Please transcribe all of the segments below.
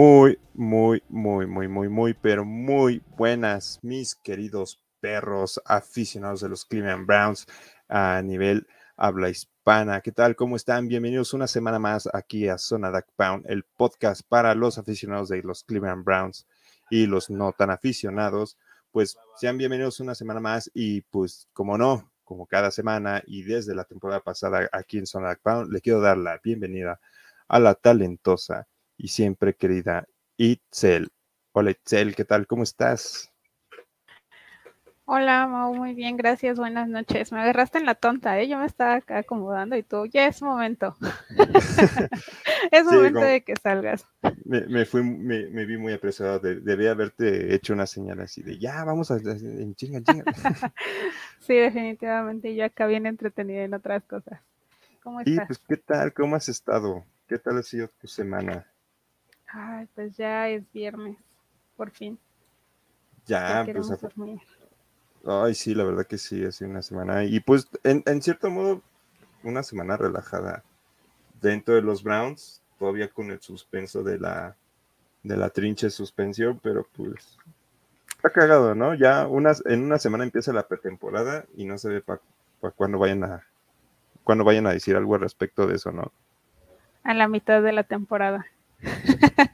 Muy, muy, muy, muy, muy, muy, pero muy buenas, mis queridos perros aficionados de los Cleveland Browns a nivel habla hispana. ¿Qué tal? ¿Cómo están? Bienvenidos una semana más aquí a Zona Duck Pound, el podcast para los aficionados de los Cleveland Browns y los no tan aficionados. Pues sean bienvenidos una semana más y pues como no, como cada semana y desde la temporada pasada aquí en Zona Duck Pound, le quiero dar la bienvenida a la talentosa y siempre querida Itzel. Hola Itzel, ¿qué tal? ¿Cómo estás? Hola, Mau, muy bien, gracias, buenas noches. Me agarraste en la tonta, ¿eh? Yo me estaba acá acomodando y tú, ya es momento. es momento de que salgas. Me, fui, me, vi muy apresurado, debía haberte hecho una señal así de, ya, vamos a, en chinga, chinga. sí, definitivamente, yo acá bien entretenida en otras cosas. ¿Cómo estás? Y pues, ¿qué tal? ¿Cómo has estado? ¿Qué tal ha sido tu semana? Ay, pues ya es viernes, por fin. Ya, pues. Ay, sí, la verdad que sí, ha sido una semana. Y pues, en, en cierto modo, una semana relajada dentro de los Browns, todavía con el suspenso de la, de la trinche suspensión, pero pues está cagado, ¿no? Ya unas, en una semana empieza la pretemporada y no se ve para pa cuándo vayan a cuando vayan a decir algo al respecto de eso, ¿no? A la mitad de la temporada.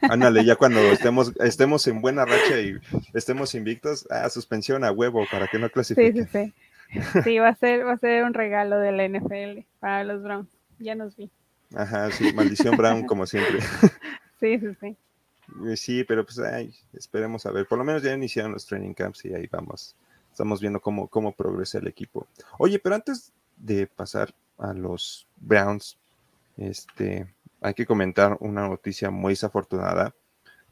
Ándale, ya cuando estemos, estemos en buena racha y estemos invictos, a suspensión a huevo para que no clasifiquen. Sí, sí, sí. Sí, va a ser, va a ser un regalo de la NFL para los Browns. Ya nos vi. Ajá, sí, maldición Brown como siempre. Sí, sí, sí. Eh, sí, pero pues ay, esperemos a ver. Por lo menos ya iniciaron los training camps y ahí vamos. Estamos viendo cómo, cómo progresa el equipo. Oye, pero antes de pasar a los Browns, este, hay que comentar una noticia muy desafortunada,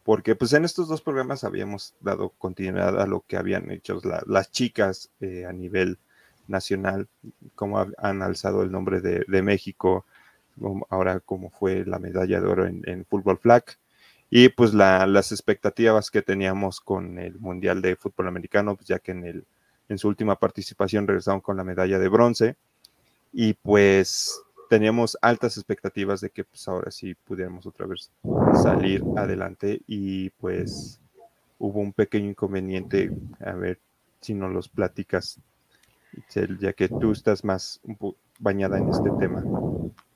porque pues en estos dos programas habíamos dado continuidad a lo que habían hecho las chicas eh, a nivel nacional, como han alzado el nombre de, México, ahora como fue la medalla de oro en, fútbol flag, y pues las expectativas que teníamos con el Mundial de Fútbol Americano, pues ya que en, en su última participación regresaron con la medalla de bronce, y pues teníamos altas expectativas de que pues ahora sí pudiéramos otra vez salir adelante y pues hubo un pequeño inconveniente, a ver si nos los platicas, ya que tú estás más bañada en este tema.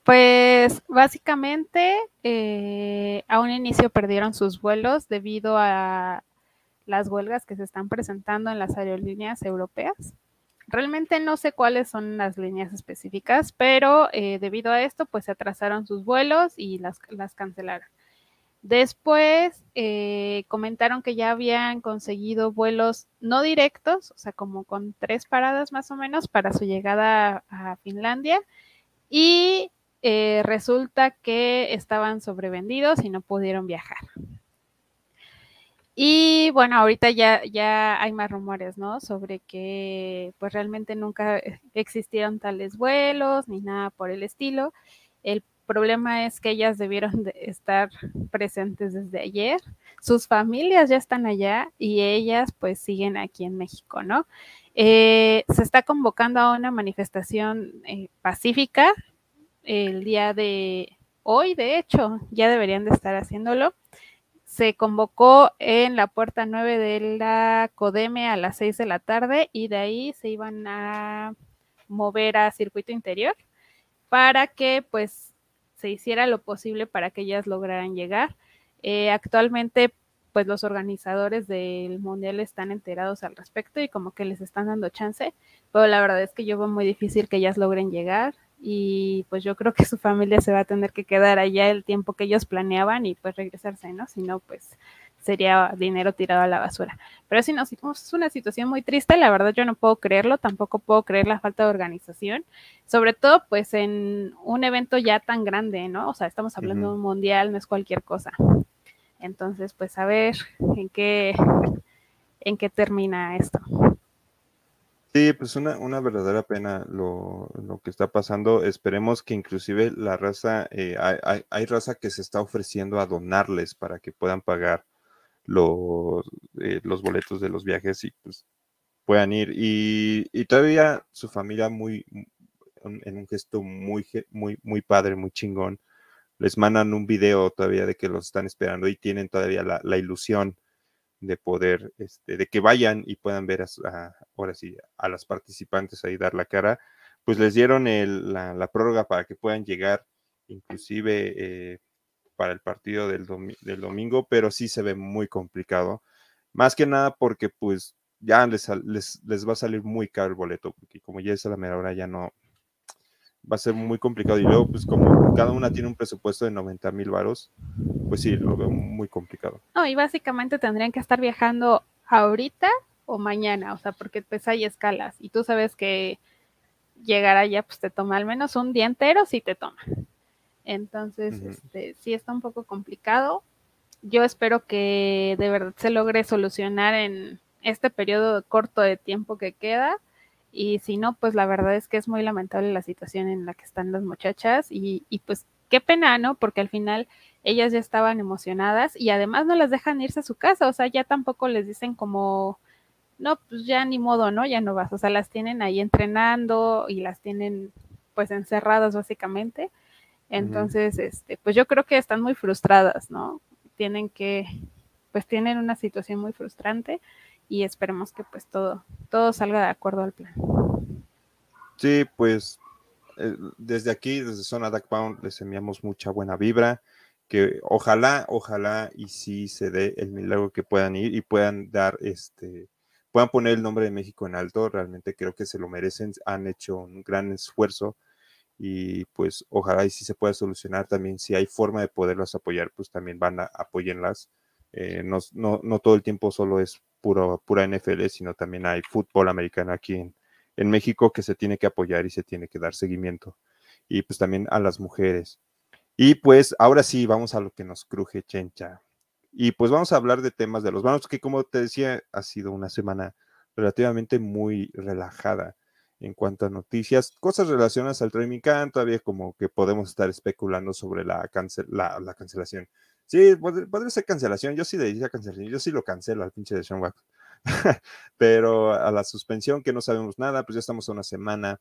Pues básicamente eh, a un inicio perdieron sus vuelos debido a las huelgas que se están presentando en las aerolíneas europeas. Realmente no sé cuáles son las líneas específicas, pero eh, debido a esto, pues se atrasaron sus vuelos y las, cancelaron. Después eh, comentaron que ya habían conseguido vuelos no directos, o sea, como con tres paradas más o menos para su llegada a Finlandia. Y eh, resulta que estaban sobrevendidos y no pudieron viajar. Y bueno, ahorita ya, ya hay más rumores, ¿no? Sobre que pues realmente nunca existieron tales vuelos ni nada por el estilo. El problema es que ellas debieron de estar presentes desde ayer. Sus familias ya están allá y ellas pues siguen aquí en México, ¿no? Eh, se está convocando a una manifestación eh, pacífica el día de hoy, de hecho, ya deberían de estar haciéndolo se convocó en la puerta 9 de la Codeme a las 6 de la tarde y de ahí se iban a mover a circuito interior para que pues se hiciera lo posible para que ellas lograran llegar. Eh, actualmente pues los organizadores del mundial están enterados al respecto y como que les están dando chance, pero la verdad es que yo veo muy difícil que ellas logren llegar y pues yo creo que su familia se va a tener que quedar allá el tiempo que ellos planeaban y pues regresarse, ¿no? Si no, pues sería dinero tirado a la basura. Pero si no, si es una situación muy triste, la verdad yo no puedo creerlo, tampoco puedo creer la falta de organización, sobre todo pues en un evento ya tan grande, ¿no? O sea, estamos hablando de un mundial, no es cualquier cosa. Entonces, pues a ver en qué en qué termina esto. Sí, pues una, una verdadera pena lo, que está pasando. Esperemos que inclusive la raza, eh, hay, hay, raza que se está ofreciendo a donarles para que puedan pagar los, eh, los boletos de los viajes y pues puedan ir. Y, y todavía su familia muy, en un gesto muy, muy, muy padre, muy chingón, les mandan un video todavía de que los están esperando y tienen todavía la, ilusión de poder, este, de que vayan y puedan ver a, ahora sí, a las participantes ahí dar la cara, pues les dieron la, prórroga para que puedan llegar, inclusive eh, para el partido del, del, domingo, pero sí se ve muy complicado. Más que nada porque pues ya les, les, les va a salir muy caro el boleto, porque como ya es a la mera hora, ya no, va a ser muy complicado. Y luego, pues como cada una tiene un presupuesto de 90 mil varos, pues sí, lo veo muy complicado. No, y básicamente tendrían que estar viajando ahorita o mañana, o sea, porque pues hay escalas y tú sabes que llegar allá pues te toma al menos un día entero si te toma. Entonces, este, sí está un poco complicado. Yo espero que de verdad se logre solucionar en este periodo corto de tiempo que queda y si no, pues la verdad es que es muy lamentable la situación en la que están las muchachas y, y pues qué pena, ¿no? Porque al final ellas ya estaban emocionadas y además no las dejan irse a su casa, o sea, ya tampoco les dicen como, no, pues ya ni modo, ¿no? Ya no vas, o sea, las tienen ahí entrenando y las tienen pues encerradas básicamente. Entonces, este, pues yo creo que están muy frustradas, ¿no? Tienen que, pues tienen una situación muy frustrante y esperemos que pues todo, todo salga de acuerdo al plan. Sí, pues eh, desde aquí, desde Zona Duck Pound, les enviamos mucha buena vibra, que ojalá, ojalá y sí se dé el milagro que puedan ir y puedan dar este, puedan poner el nombre de México en alto, realmente creo que se lo merecen, han hecho un gran esfuerzo y pues ojalá y si se pueda solucionar también, si hay forma de poderlas apoyar, pues también van a apoyenlas. Eh, no, no, no, todo el tiempo solo es puro, pura NFL, sino también hay fútbol americano aquí en, en México que se tiene que apoyar y se tiene que dar seguimiento. Y pues también a las mujeres. Y pues ahora sí, vamos a lo que nos cruje Chencha. Y pues vamos a hablar de temas de los vanos, que como te decía, ha sido una semana relativamente muy relajada en cuanto a noticias, cosas relacionadas al training camp, todavía como que podemos estar especulando sobre la, la, cancelación. Sí, podría, ser cancelación, yo sí le diría cancelación, yo sí lo cancelo al pinche de Sean. Pero a la suspensión, que no sabemos nada, pues ya estamos a una semana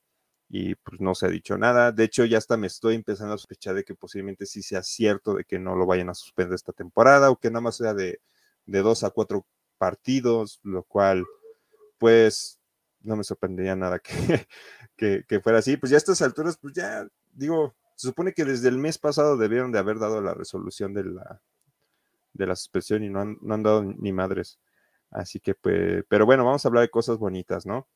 y pues no se ha dicho nada. De hecho, ya hasta me estoy empezando a sospechar de que posiblemente sí sea cierto de que no lo vayan a suspender esta temporada o que nada más sea de, de dos a cuatro partidos, lo cual pues no me sorprendería nada que, que, fuera así. Pues ya a estas alturas, pues ya digo, se supone que desde el mes pasado debieron de haber dado la resolución de la, de la suspensión y no han, no han dado ni madres. Así que, pues, pero bueno, vamos a hablar de cosas bonitas, ¿no?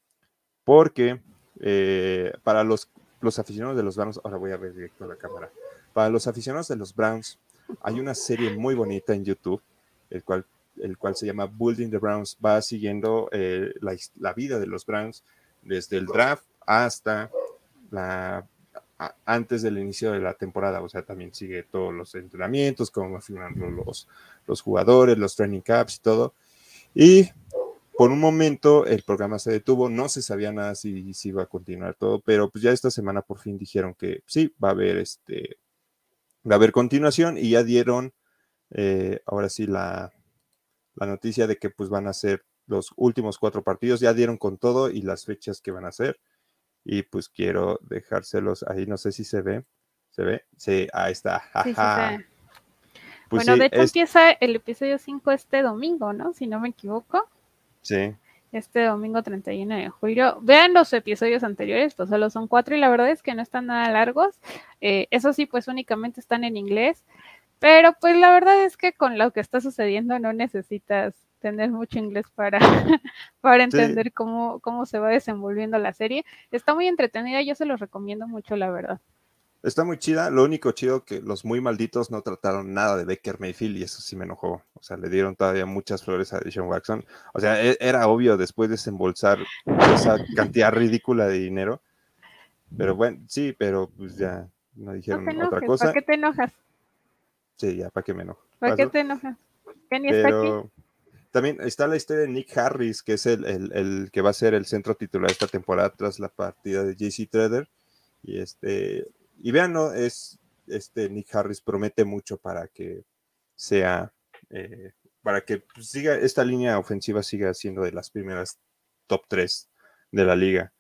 Porque eh, para los, los aficionados de los Browns, ahora voy a ver directo a la cámara, para los aficionados de los Browns, hay una serie muy bonita en YouTube, el cual el cual se llama Building the Browns, va siguiendo eh, la, vida de los Browns desde el draft hasta la antes del inicio de la temporada, o sea, también sigue todos los entrenamientos, cómo van los, los jugadores, los training caps y todo. Y por un momento el programa se detuvo, no se sabía nada si, si iba a continuar todo, pero pues ya esta semana por fin dijeron que sí, va a haber este, va a haber continuación y ya dieron eh, ahora sí la, la noticia de que pues van a ser los últimos cuatro partidos, ya dieron con todo y las fechas que van a ser. Y pues quiero dejárselos ahí, no sé si se ve. ¿Se ve? Sí, ahí está. Pues bueno, de hecho empieza el episodio 5 este domingo, ¿no? Si no me equivoco. Sí. Este domingo 31 de julio. Vean los episodios anteriores, pues solo son cuatro y la verdad es que no están nada largos. Eh, eso sí, pues únicamente están en inglés. Pero pues la verdad es que con lo que está sucediendo no necesitas tener mucho inglés para, para entender cómo, cómo se va desenvolviendo la serie. Está muy entretenida, yo se los recomiendo mucho, la verdad. Está muy chida, lo único chido que los muy malditos no trataron nada de Baker Mayfield y eso sí me enojó. O sea, le dieron todavía muchas flores a Deshaun Watson. O sea, e, era obvio después de desembolsar esa cantidad ridícula de dinero. Pero bueno, sí, pero pues ya no dijeron otra cosa. ¿Para qué te enojas? Sí, ya, ¿para qué me enojo? ¿Para qué te enojas? Pero también está la historia de Nick Harris, que es el, que va a ser el centro titular esta temporada tras la partida de JC Trader. Y este, y vean, ¿no? Es, este Nick Harris promete mucho para que sea, eh, para que siga, esta línea ofensiva siga siendo de las primeras top 3 de la liga.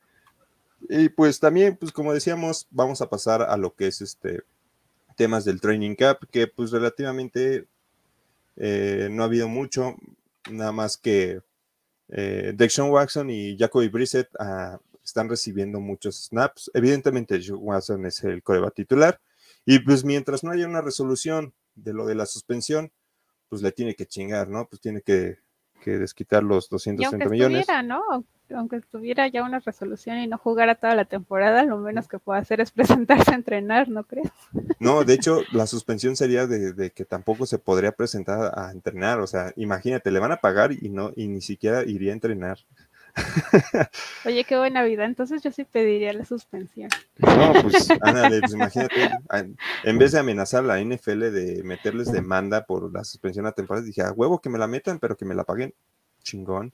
Y pues también, pues como decíamos, vamos a pasar a lo que es este temas del training cap, que pues relativamente eh, no ha habido mucho, nada más que eh, Dexon Watson y Jacoby Brissett ah, están recibiendo muchos snaps. Evidentemente, Watson es el coreback titular. Y pues mientras no haya una resolución de lo de la suspensión, pues le tiene que chingar, ¿no? Pues tiene que, desquitar los 230 millones. ¿no? aunque tuviera ya una resolución y no jugara toda la temporada, lo menos que pueda hacer es presentarse a entrenar, ¿no crees? No, de hecho, la suspensión sería de, que tampoco se podría presentar a entrenar. O sea, imagínate, le van a pagar y no, y ni siquiera iría a entrenar. Oye, qué buena vida. Entonces yo sí pediría la suspensión. No, pues, ándale, pues imagínate, en vez de amenazar a la NFL de meterles demanda por la suspensión a temporada, dije, a huevo que me la metan, pero que me la paguen. Chingón.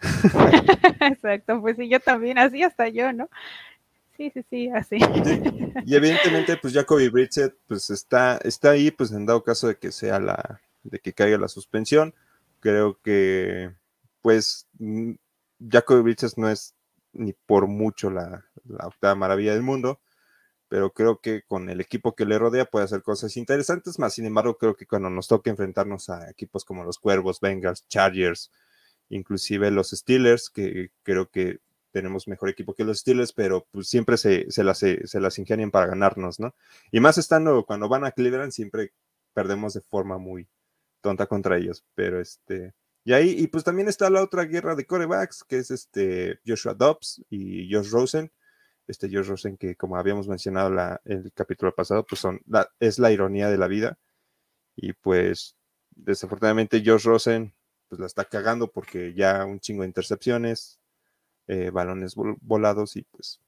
Exacto, pues sí, yo también, así hasta yo, ¿no? Sí, sí, sí, así. Y evidentemente, pues Jacoby Brissett, pues está, está ahí, pues en dado caso de que sea la, de que caiga la suspensión, creo que, pues, Jacoby Brissett no es ni por mucho la, octava maravilla del mundo, pero creo que con el equipo que le rodea puede hacer cosas interesantes, más sin embargo, creo que cuando nos toque enfrentarnos a equipos como los Cuervos, Bengals, Chargers, inclusive los Steelers, que creo que tenemos mejor equipo que los Steelers, pero pues siempre se, se, las, se las ingenian para ganarnos, ¿no? Y más estando, cuando van a Cleveland, siempre perdemos de forma muy tonta contra ellos, pero este... Y ahí, y pues también está la otra guerra de corebacks, que es este Joshua Dobbs y Josh Rosen. Este Josh Rosen, que como habíamos mencionado la, el capítulo pasado, pues son es la ironía de la vida. Y pues, desafortunadamente, Josh Rosen pues la está cagando porque ya un chingo de intercepciones, eh, balones volados y pues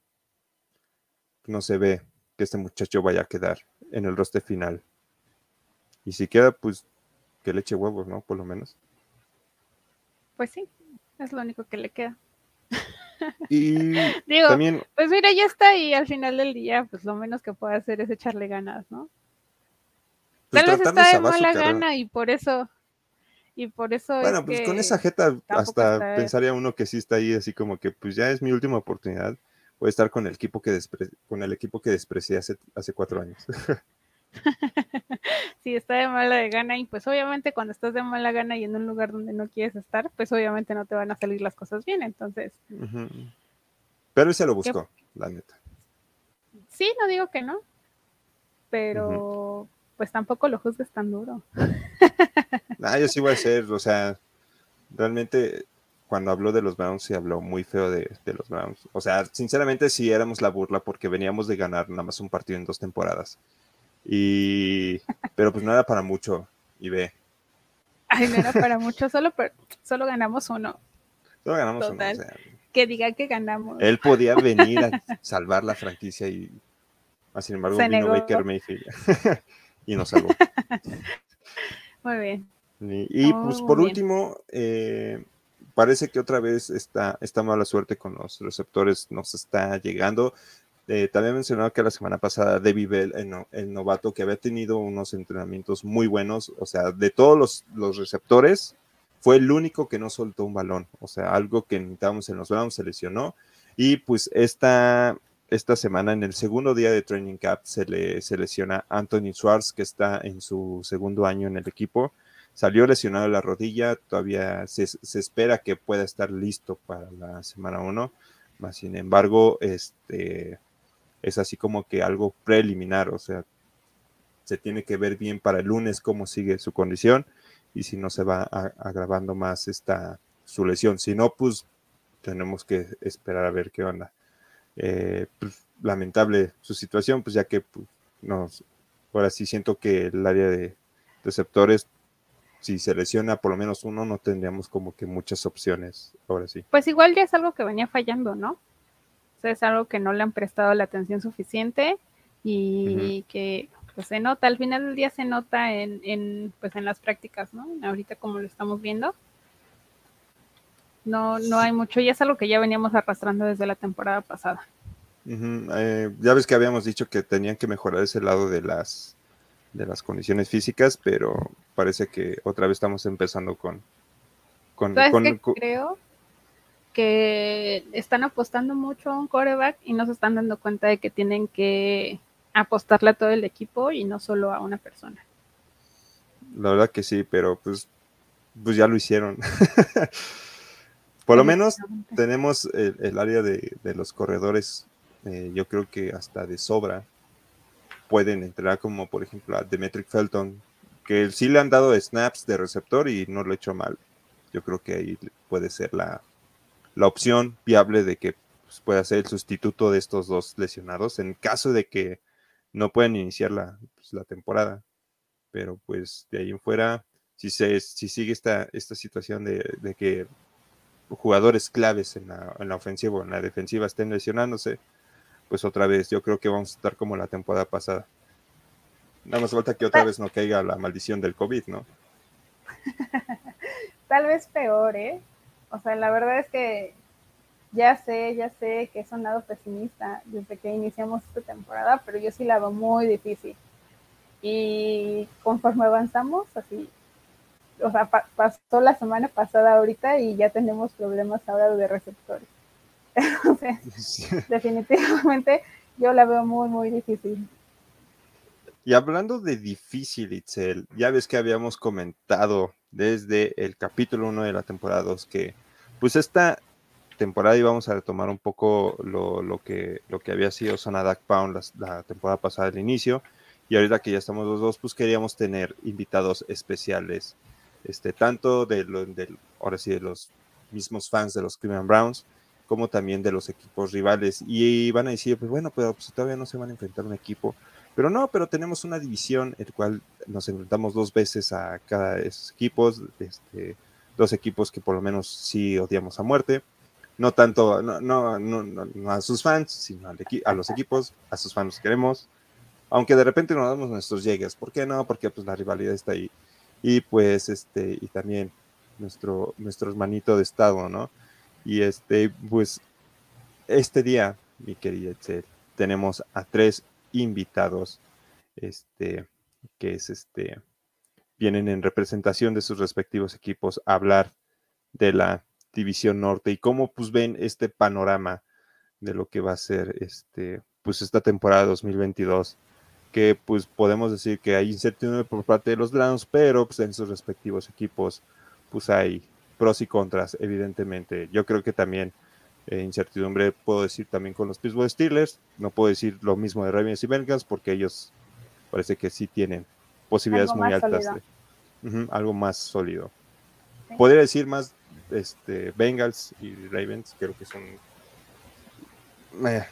no se ve que este muchacho vaya a quedar en el roster final. Y si queda, pues que le eche huevos, ¿no? Por lo menos. Pues sí, es lo único que le queda. Y Digo, también... pues mira, ya está y al final del día, pues lo menos que puede hacer es echarle ganas, ¿no? Pues Tal vez está de mala gana y por eso y por eso bueno pues con esa jeta hasta pensaría uno que sí está ahí así como que pues ya es mi última oportunidad voy a estar con el equipo que con el equipo que desprecié hace, hace cuatro años sí está de mala de gana y pues obviamente cuando estás de mala gana y en un lugar donde no quieres estar pues obviamente no te van a salir las cosas bien entonces pero él se lo buscó la neta sí no digo que no pero pues tampoco lo juzgues tan duro. ah, yo sí voy a ser, o sea, realmente cuando habló de los Browns se habló muy feo de, los Browns. O sea, sinceramente sí éramos la burla porque veníamos de ganar nada más un partido en dos temporadas. Y, pero pues no era para mucho, y ve. Ay, no era para mucho, solo, solo ganamos uno. Solo ganamos uno. que diga que ganamos. Él podía venir a salvar la franquicia y, sin embargo, vino Baker Mayfield. y nos salvó. Muy bien. Y, pues por último, eh, parece que otra vez esta, esta mala suerte con los receptores nos está llegando. Eh, también mencionaba que la semana pasada David Bell, el, novato, que había tenido unos entrenamientos muy buenos, o sea, de todos los, los, receptores, fue el único que no soltó un balón, o sea, algo que necesitábamos en los Browns, se lesionó. Y pues esta, esta semana, en el segundo día de Training Camp, se le lesiona Anthony Schwartz, que está en su segundo año en el equipo. Salió lesionado la rodilla, todavía se, espera que pueda estar listo para la semana 1, más sin embargo, este, es así como que algo preliminar, o sea, se tiene que ver bien para el lunes cómo sigue su condición y si no se va agravando más esta su lesión. Si no, pues tenemos que esperar a ver qué onda. Eh, pues, lamentable su situación, pues ya que pues, nos, ahora sí siento que el área de receptores, si se lesiona por lo menos uno, no tendríamos como que muchas opciones, ahora sí. Pues igual ya es algo que venía fallando, ¿no? O sea, es algo que no le han prestado la atención suficiente y que pues se nota, al final del día se nota en, en, pues en las prácticas, ¿no? Ahorita como lo estamos viendo, no, no hay mucho y es algo que ya veníamos arrastrando desde la temporada pasada. Eh, ya ves que habíamos dicho que tenían que mejorar ese lado de las de las condiciones físicas, pero parece que otra vez estamos empezando con con, creo que están apostando mucho a un coreback y no se están dando cuenta de que tienen que apostarle a todo el equipo y no solo a una persona. La verdad que sí, pero pues, pues ya lo hicieron. Por lo menos tenemos el, área de, los corredores, eh, yo creo que hasta de sobra pueden entrar como por ejemplo a Demetric Felton, que sí le han dado snaps de receptor y no lo ha hecho mal. Yo creo que ahí puede ser la, opción viable de que pues, pueda ser el sustituto de estos dos lesionados en caso de que no puedan iniciar la, pues, la temporada. Pero pues de ahí en fuera, si, se, si sigue esta, esta situación de, que jugadores claves en la, en la ofensiva o en la defensiva estén lesionándose, pues otra vez yo creo que vamos a estar como la temporada pasada. Nada más falta que otra vez no caiga la maldición del COVID, ¿no? Tal vez peor, ¿eh? O sea, la verdad es que ya sé, ya sé que he sonado pesimista desde que iniciamos esta temporada, pero yo sí la veo muy difícil. Y conforme avanzamos, así, o sea, pasó la semana pasada ahorita y ya tenemos problemas ahora de receptores. Entonces, definitivamente yo la veo muy, muy difícil. Y hablando de difícil, Itzel, ya ves que habíamos comentado desde el capítulo 1 de la temporada 2 que pues esta temporada íbamos a retomar un poco lo, que, lo que había sido Zona Duck Pound la, temporada pasada al inicio. Y ahorita que ya estamos los dos pues queríamos tener invitados especiales este tanto de, lo, ahora sí de los mismos fans de los Cleveland Browns como también de los equipos rivales. Y van a decir pues bueno pero pues, todavía no se van a enfrentar un equipo pero no, pero tenemos una división en la cual nos enfrentamos dos veces a cada de equipos, este, dos equipos que por lo menos sí odiamos a muerte. No tanto, no, no, no, a sus fans, sino a los equipos, a sus fans los queremos. Aunque de repente nos damos nuestros llegues. ¿Por qué no? Porque pues la rivalidad está ahí. Y pues, este, y también nuestro, nuestro hermanito de estado, ¿no? Y este, pues, este día, mi querida Excel, tenemos a tres invitados, este, que es este, vienen en representación de sus respectivos equipos a hablar de la División Norte y cómo pues ven este panorama de lo que va a ser este, pues esta temporada 2022 que pues podemos decir que hay incertidumbre por parte de los Browns, pero pues en sus respectivos equipos pues hay pros y contras, evidentemente. Yo creo que también eh, incertidumbre puedo decir también con los Pittsburgh Steelers. No puedo decir lo mismo de Ravens y Bengals porque ellos parece que sí tienen posibilidades muy altas. De, algo más sólido. Podría decir más este, Bengals y Ravens, creo que son eh,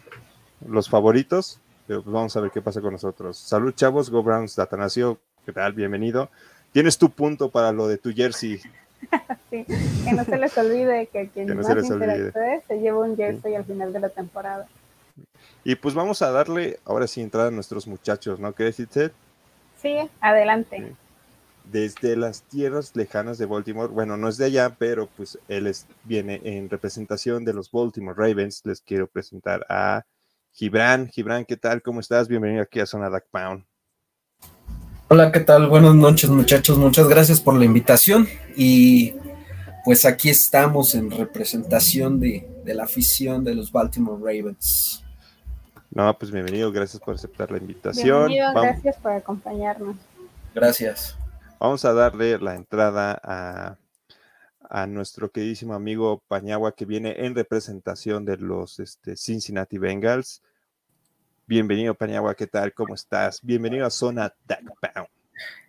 los favoritos, pero pues vamos a ver qué pasa con nosotros. Salud, chavos, Go Browns, Datanasio, ¿qué tal? Bienvenido. Tienes tu punto para lo de tu jersey sí, que no se les olvide que quien más se, se lleva un jersey al final de la temporada. Y pues vamos a darle ahora sí entrada a nuestros muchachos, ¿no? ¿Qué decir, Ted? Sí, adelante. Desde las tierras lejanas de Baltimore, bueno, no es de allá, pero pues él viene en representación de los Baltimore Ravens. Les quiero presentar a Gibran. Gibran, ¿qué tal? ¿Cómo estás? Bienvenido aquí a Zona Duck Pound. Hola, ¿qué tal? Buenas noches muchachos, muchas gracias por la invitación y pues aquí estamos en representación de, la afición de los Baltimore Ravens. No, pues bienvenido, gracias por aceptar la invitación. Bienvenido, gracias por acompañarnos. Gracias. Vamos a darle la entrada a, a nuestro queridísimo amigo Pañagua que viene en representación de los este, Cincinnati Bengals. Bienvenido, Paniagua, ¿qué tal? ¿Cómo estás? Bienvenido a Zona Duck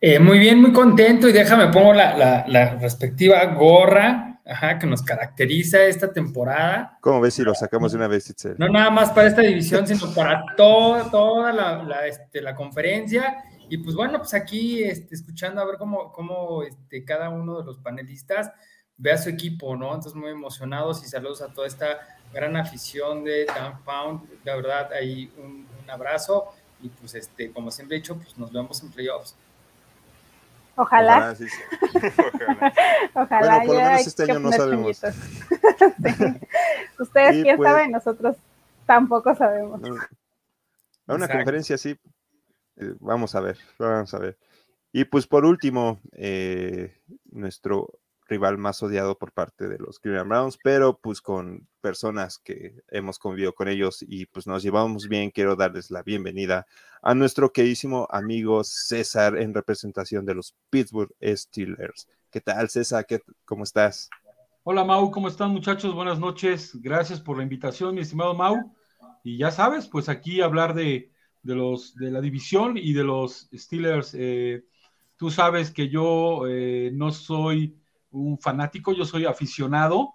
eh, muy bien, muy contento y déjame pongo la, respectiva gorra que nos caracteriza esta temporada. ¿Cómo ves si lo sacamos de una vez, Itzel? No nada más para esta división, sino para todo, toda la, este, la, conferencia. Y pues bueno, pues aquí este, escuchando a ver cómo, cómo este, cada uno de los panelistas ve a su equipo, ¿no? Entonces muy emocionados y saludos a toda esta gran afición de Downpound. La verdad, ahí un, abrazo y pues este, como siempre he dicho, pues nos vemos en playoffs. Ojalá. Ojalá. bueno, por lo menos este año no sabemos. Ustedes quién pues, saben, nosotros tampoco sabemos. A una conferencia así, eh, vamos a ver, vamos a ver. Y pues por último, eh, nuestro rival más odiado por parte de los Cleveland Browns, pero pues con personas que hemos convivido con ellos y pues nos llevamos bien, quiero darles la bienvenida a nuestro queridísimo amigo César en representación de los Pittsburgh Steelers. ¿Qué tal, César? ¿Qué, ¿Cómo estás? Hola, Mau, ¿cómo están, muchachos? Buenas noches. Gracias por la invitación, mi estimado Mau. Y ya sabes, pues aquí hablar de, los, de la división y de los Steelers. Eh, tú sabes que yo eh, no soy un fanático, yo soy aficionado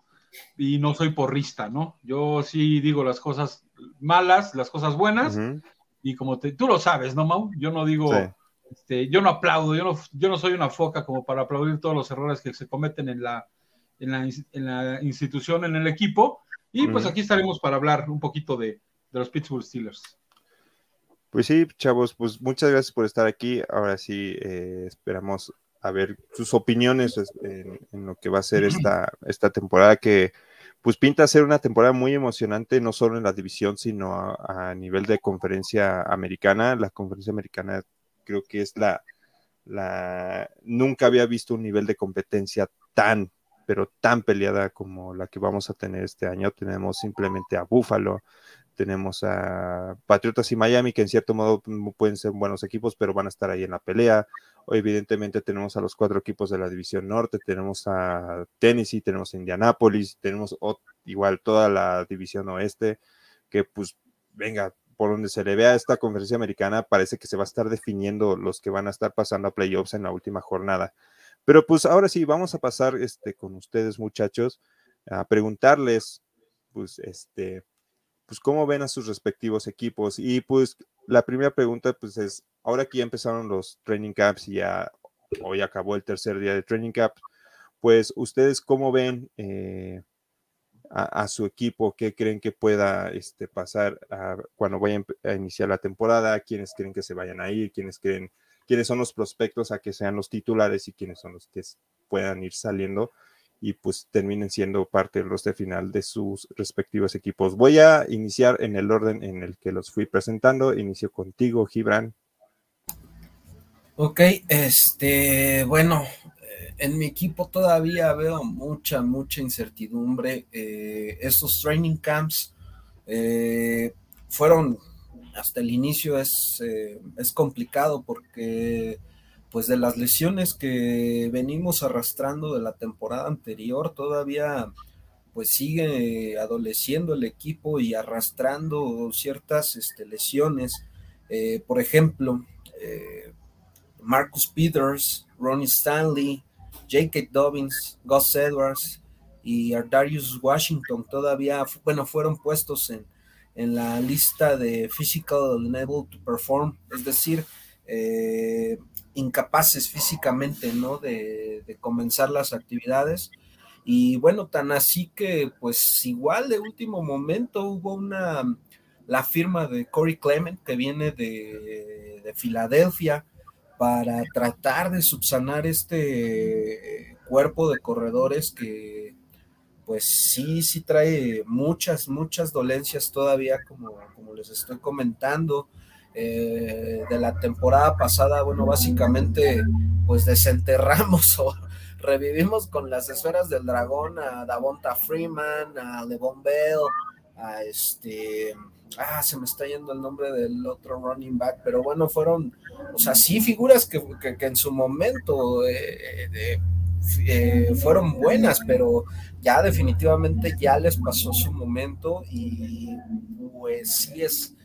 y no soy porrista, ¿no? Yo sí digo las cosas malas, las cosas buenas, y como tú lo sabes, ¿no, Mau? Yo no digo, este, yo no aplaudo, yo no, yo no soy una foca como para aplaudir todos los errores que se cometen en la, en la, institución, en el equipo, y pues aquí estaremos para hablar un poquito de, los Pittsburgh Steelers. Pues sí, chavos, pues muchas gracias por estar aquí. Ahora sí, eh, esperamos a ver sus opiniones en, lo que va a ser esta, esta temporada que pues pinta ser una temporada muy emocionante, no solo en la división, sino a, nivel de conferencia americana. La conferencia americana creo que es la, la, nunca había visto un nivel de competencia tan, pero tan peleada como la que vamos a tener este año. Tenemos simplemente a Buffalo, tenemos a Patriotas y Miami, que en cierto modo pueden ser buenos equipos, pero van a estar ahí en la pelea. Evidentemente tenemos a los cuatro equipos de la División Norte, tenemos a Tennessee, tenemos a Indianapolis, tenemos igual toda la División Oeste, que pues venga, por donde se le vea esta conferencia americana, parece que se va a estar definiendo los que van a estar pasando a playoffs en la última jornada. Pero pues ahora sí, vamos a pasar este, con ustedes muchachos a preguntarles, pues, este, pues cómo ven a sus respectivos equipos. Y pues la primera pregunta pues es, ahora que ya empezaron los training camps y ya hoy acabó el tercer día de training camp, pues ustedes cómo ven eh, a, su equipo, qué creen que pueda este, pasar cuando vayan a iniciar la temporada, quiénes creen que se vayan a ir, quiénes creen, quiénes son los prospectos a que sean los titulares y quiénes son los que puedan ir saliendo y pues terminen siendo parte del roster final de sus respectivos equipos. Voy a iniciar en el orden en el que los fui presentando. Inicio contigo, Gibran. Ok, este, bueno, eh, en mi equipo todavía veo mucha, mucha incertidumbre. Eh, estos training camps eh, fueron, hasta el inicio es, es complicado porque pues de las lesiones que venimos arrastrando de la temporada anterior, todavía pues sigue adoleciendo el equipo y arrastrando ciertas este, lesiones. Por ejemplo, Marcus Peters, Ronnie Stanley, J.K. Dobbins, Gus Edwards y Ardarius Washington todavía, bueno, fueron puestos en, en la lista de Physical Unable to Perform, es decir, eh, incapaces físicamente, ¿no? De, comenzar las actividades. Y bueno, tan así que pues igual de último momento hubo una, la firma de Corey Clement que viene de, de Filadelfia para tratar de subsanar este cuerpo de corredores que pues sí, sí trae muchas, muchas dolencias todavía, como, como les estoy comentando. Eh, de la temporada pasada, bueno, básicamente pues desenterramos o revivimos con las esferas del dragón a Davonta Freeman, a Levon Bell, a este, ah, se me está yendo el nombre del otro running back, pero bueno, fueron, o sea, sí figuras que, en su momento eh, eh, fueron buenas, pero ya definitivamente ya les pasó su momento y pues sí es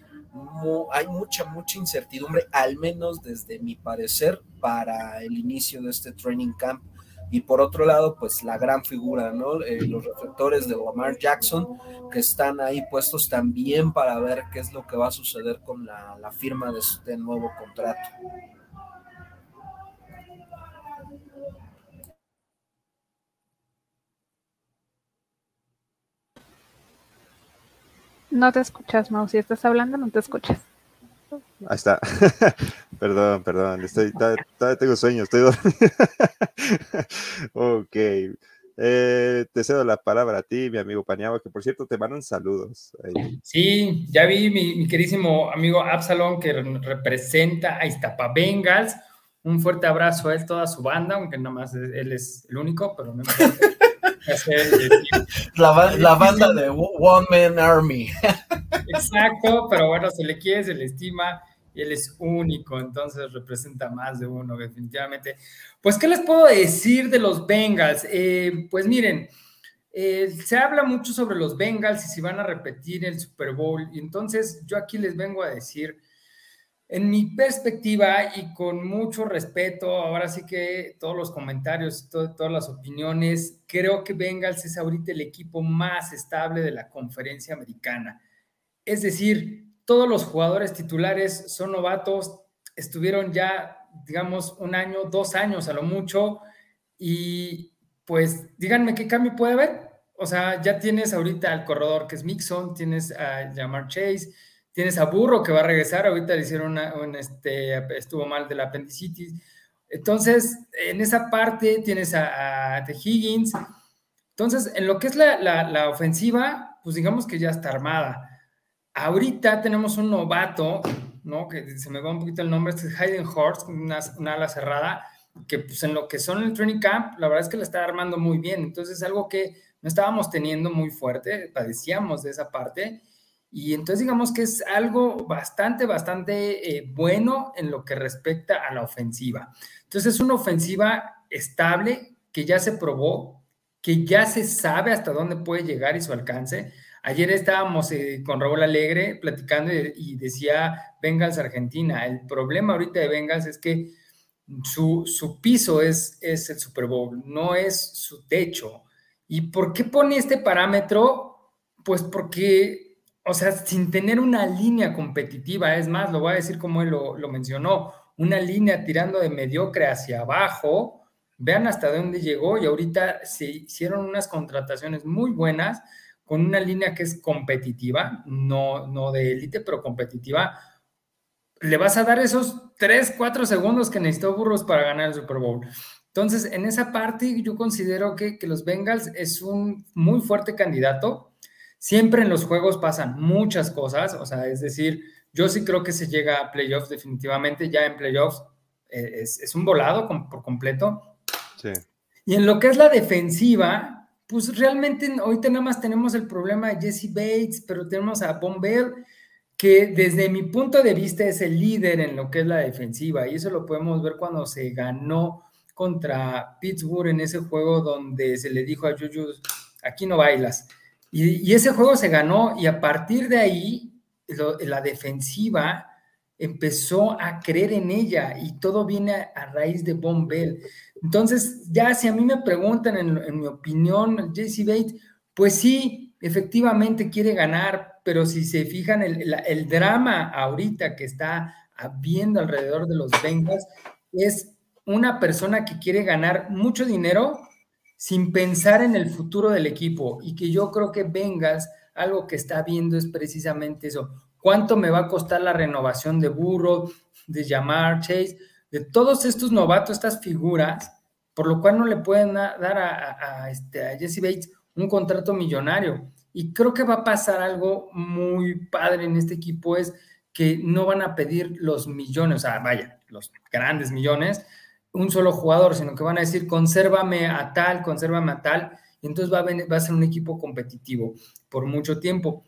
hay mucha, mucha incertidumbre, al menos desde mi parecer, para el inicio de este training camp. Y por otro lado, pues la gran figura, ¿no? Eh, los reflectores de Lamar Jackson, que están ahí puestos también para ver qué es lo que va a suceder con la, firma de este nuevo contrato. No te escuchas, Mau. Si estás hablando, no te escuchas. Ahí está. perdón, perdón. Estoy, todavía tengo sueño. Estoy dormido. ok. Eh, te cedo la palabra a ti, mi amigo Pañaba, que por cierto te mandan saludos. Sí, ya vi mi, mi, queridísimo amigo Absalón que representa a Iztapa Bengals. Un fuerte abrazo a él, toda su banda, aunque nada más él es el único, pero no importa. la, la, banda de One Man Army. Exacto, pero bueno, se le quiere, se le estima él es único, entonces representa más de uno, definitivamente. Pues, ¿qué les puedo decir de los Bengals? Eh, pues miren, eh, se habla mucho sobre los Bengals y si van a repetir el Super Bowl, y entonces yo aquí les vengo a decir en mi perspectiva y con mucho respeto, ahora sí que todos los comentarios, todas las opiniones, creo que Bengals es ahorita el equipo más estable de la conferencia americana. Es decir, todos los jugadores titulares son novatos, estuvieron ya, digamos, un año, dos años a lo mucho, y pues díganme qué cambio puede haber. O sea, ya tienes ahorita al corredor que es Mixon, tienes a Jamar Chase, Tienes a Burro que va a regresar, ahorita le hicieron un, este, estuvo mal de la apendicitis. Entonces, en esa parte tienes a, The Higgins. Entonces, en lo que es la, la, ofensiva, pues digamos que ya está armada. Ahorita tenemos un novato, ¿no? Que se me va un poquito el nombre, este es Hayden Horst, una, una, ala cerrada, que pues en lo que son el training camp, la verdad es que la está armando muy bien. Entonces, algo que no estábamos teniendo muy fuerte, padecíamos de esa parte y entonces digamos que es algo bastante, bastante eh, bueno en lo que respecta a la ofensiva. Entonces es una ofensiva estable que ya se probó, que ya se sabe hasta dónde puede llegar y su alcance. Ayer estábamos eh, con Raúl Alegre platicando y, decía Bengals Argentina. El problema ahorita de Bengals es que su, su piso es, es el Super Bowl, no es su techo. ¿Y por qué pone este parámetro? Pues porque o sea, sin tener una línea competitiva, es más, lo voy a decir como él lo, mencionó, una línea tirando de mediocre hacia abajo, vean hasta dónde llegó y ahorita se hicieron unas contrataciones muy buenas con una línea que es competitiva, no, no de élite, pero competitiva. Le vas a dar esos 3, 4 segundos que necesitó Burros para ganar el Super Bowl. Entonces, en esa parte yo considero que, que los Bengals es un muy fuerte candidato Siempre en los juegos pasan muchas cosas, o sea, es decir, yo sí creo que se llega a playoffs definitivamente, ya en playoffs eh, es, un volado por completo. Sí. Y en lo que es la defensiva, pues realmente hoy nada más tenemos el problema de Jesse Bates, pero tenemos a Von que desde mi punto de vista es el líder en lo que es la defensiva, y eso lo podemos ver cuando se ganó contra Pittsburgh en ese juego donde se le dijo a Juju, aquí no bailas. Y, ese juego se ganó y a partir de ahí la defensiva empezó a creer en ella y todo viene a, raíz de Von Bell. Entonces, ya si a mí me preguntan en, mi opinión, JC Bates, pues sí, efectivamente quiere ganar, pero si se fijan el, el drama ahorita que está habiendo alrededor de los Bengals es una persona que quiere ganar mucho dinero sin pensar en el futuro del equipo y que yo creo que vengas, algo que está viendo es precisamente eso. ¿Cuánto me va a costar la renovación de Burro, de Jamar Chase, de todos estos novatos, estas figuras, por lo cual no le pueden dar a, este, a Jesse Bates un contrato millonario? Y creo que va a pasar algo muy padre en este equipo, es que no van a pedir los millones, o sea, vaya, los grandes millones, un solo jugador, sino que van a decir, consérvame a tal, consérvame a tal, y entonces va va a ser un equipo competitivo por mucho tiempo.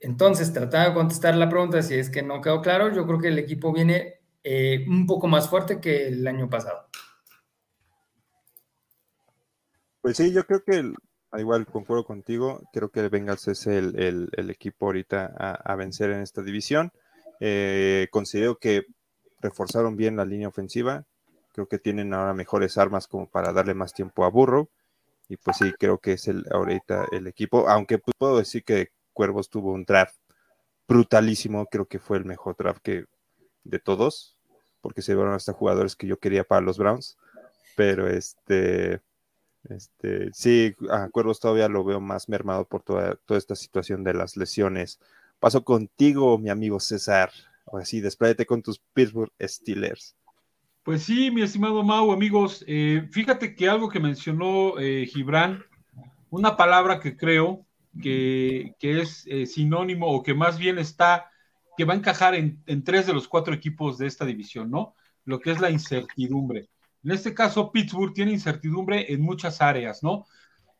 Entonces, tratando de contestar la pregunta, si es que no quedó claro, yo creo que el equipo viene eh, un poco más fuerte que el año pasado. Pues sí, yo creo que, igual concuerdo contigo, creo que el Bengals es el, equipo ahorita a, vencer en esta división. Eh, considero que reforzaron bien la línea ofensiva, Creo que tienen ahora mejores armas como para darle más tiempo a Burro. Y pues sí, creo que es el, ahorita el equipo. Aunque puedo decir que Cuervos tuvo un draft brutalísimo. Creo que fue el mejor draft que de todos. Porque se llevaron hasta jugadores que yo quería para los Browns. Pero este. Este, sí, a Cuervos todavía lo veo más mermado por toda, toda esta situación de las lesiones. Paso contigo, mi amigo César. Ahora sí, despláyate con tus Pittsburgh Steelers. Pues sí, mi estimado Mau, amigos, eh, fíjate que algo que mencionó eh, Gibran, una palabra que creo que, es eh, sinónimo o que más bien está, que va a encajar en, tres de los cuatro equipos de esta división, ¿no? lo que es la incertidumbre. En este caso, Pittsburgh tiene incertidumbre en muchas áreas, ¿no?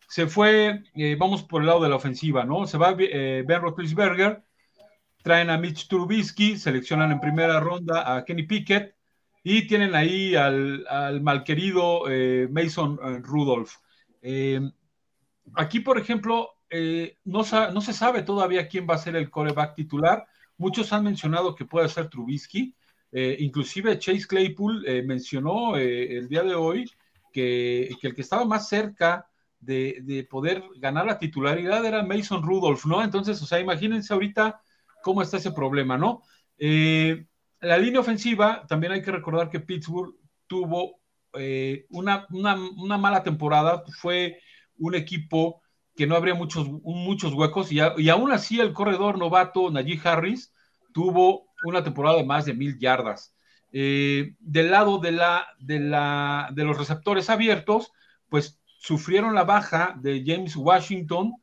Se fue, eh, vamos por el lado de la ofensiva, ¿no? Se va eh, Ben Roethlisberger, traen a Mitch Trubisky, seleccionan en primera ronda a Kenny Pickett y tienen ahí al, al malquerido eh, Mason Rudolph. aquí, por ejemplo, no, no, se sabe todavía quién va a ser el coreback titular. Muchos han mencionado que puede ser Trubisky. inclusive Chase Claypool mencionó el día de hoy que, que, el que estaba más cerca de, poder ganar la titularidad era Mason Rudolph, ¿no? Entonces, o sea, imagínense ahorita cómo está ese problema, ¿no? Eh, la línea ofensiva, también hay que recordar que Pittsburgh tuvo eh, una, mala temporada, fue un equipo que no habría muchos, muchos huecos y, aún así el corredor novato Najee Harris tuvo una temporada de más de mil yardas. Eh, del lado de, los receptores abiertos, pues sufrieron la baja de James Washington,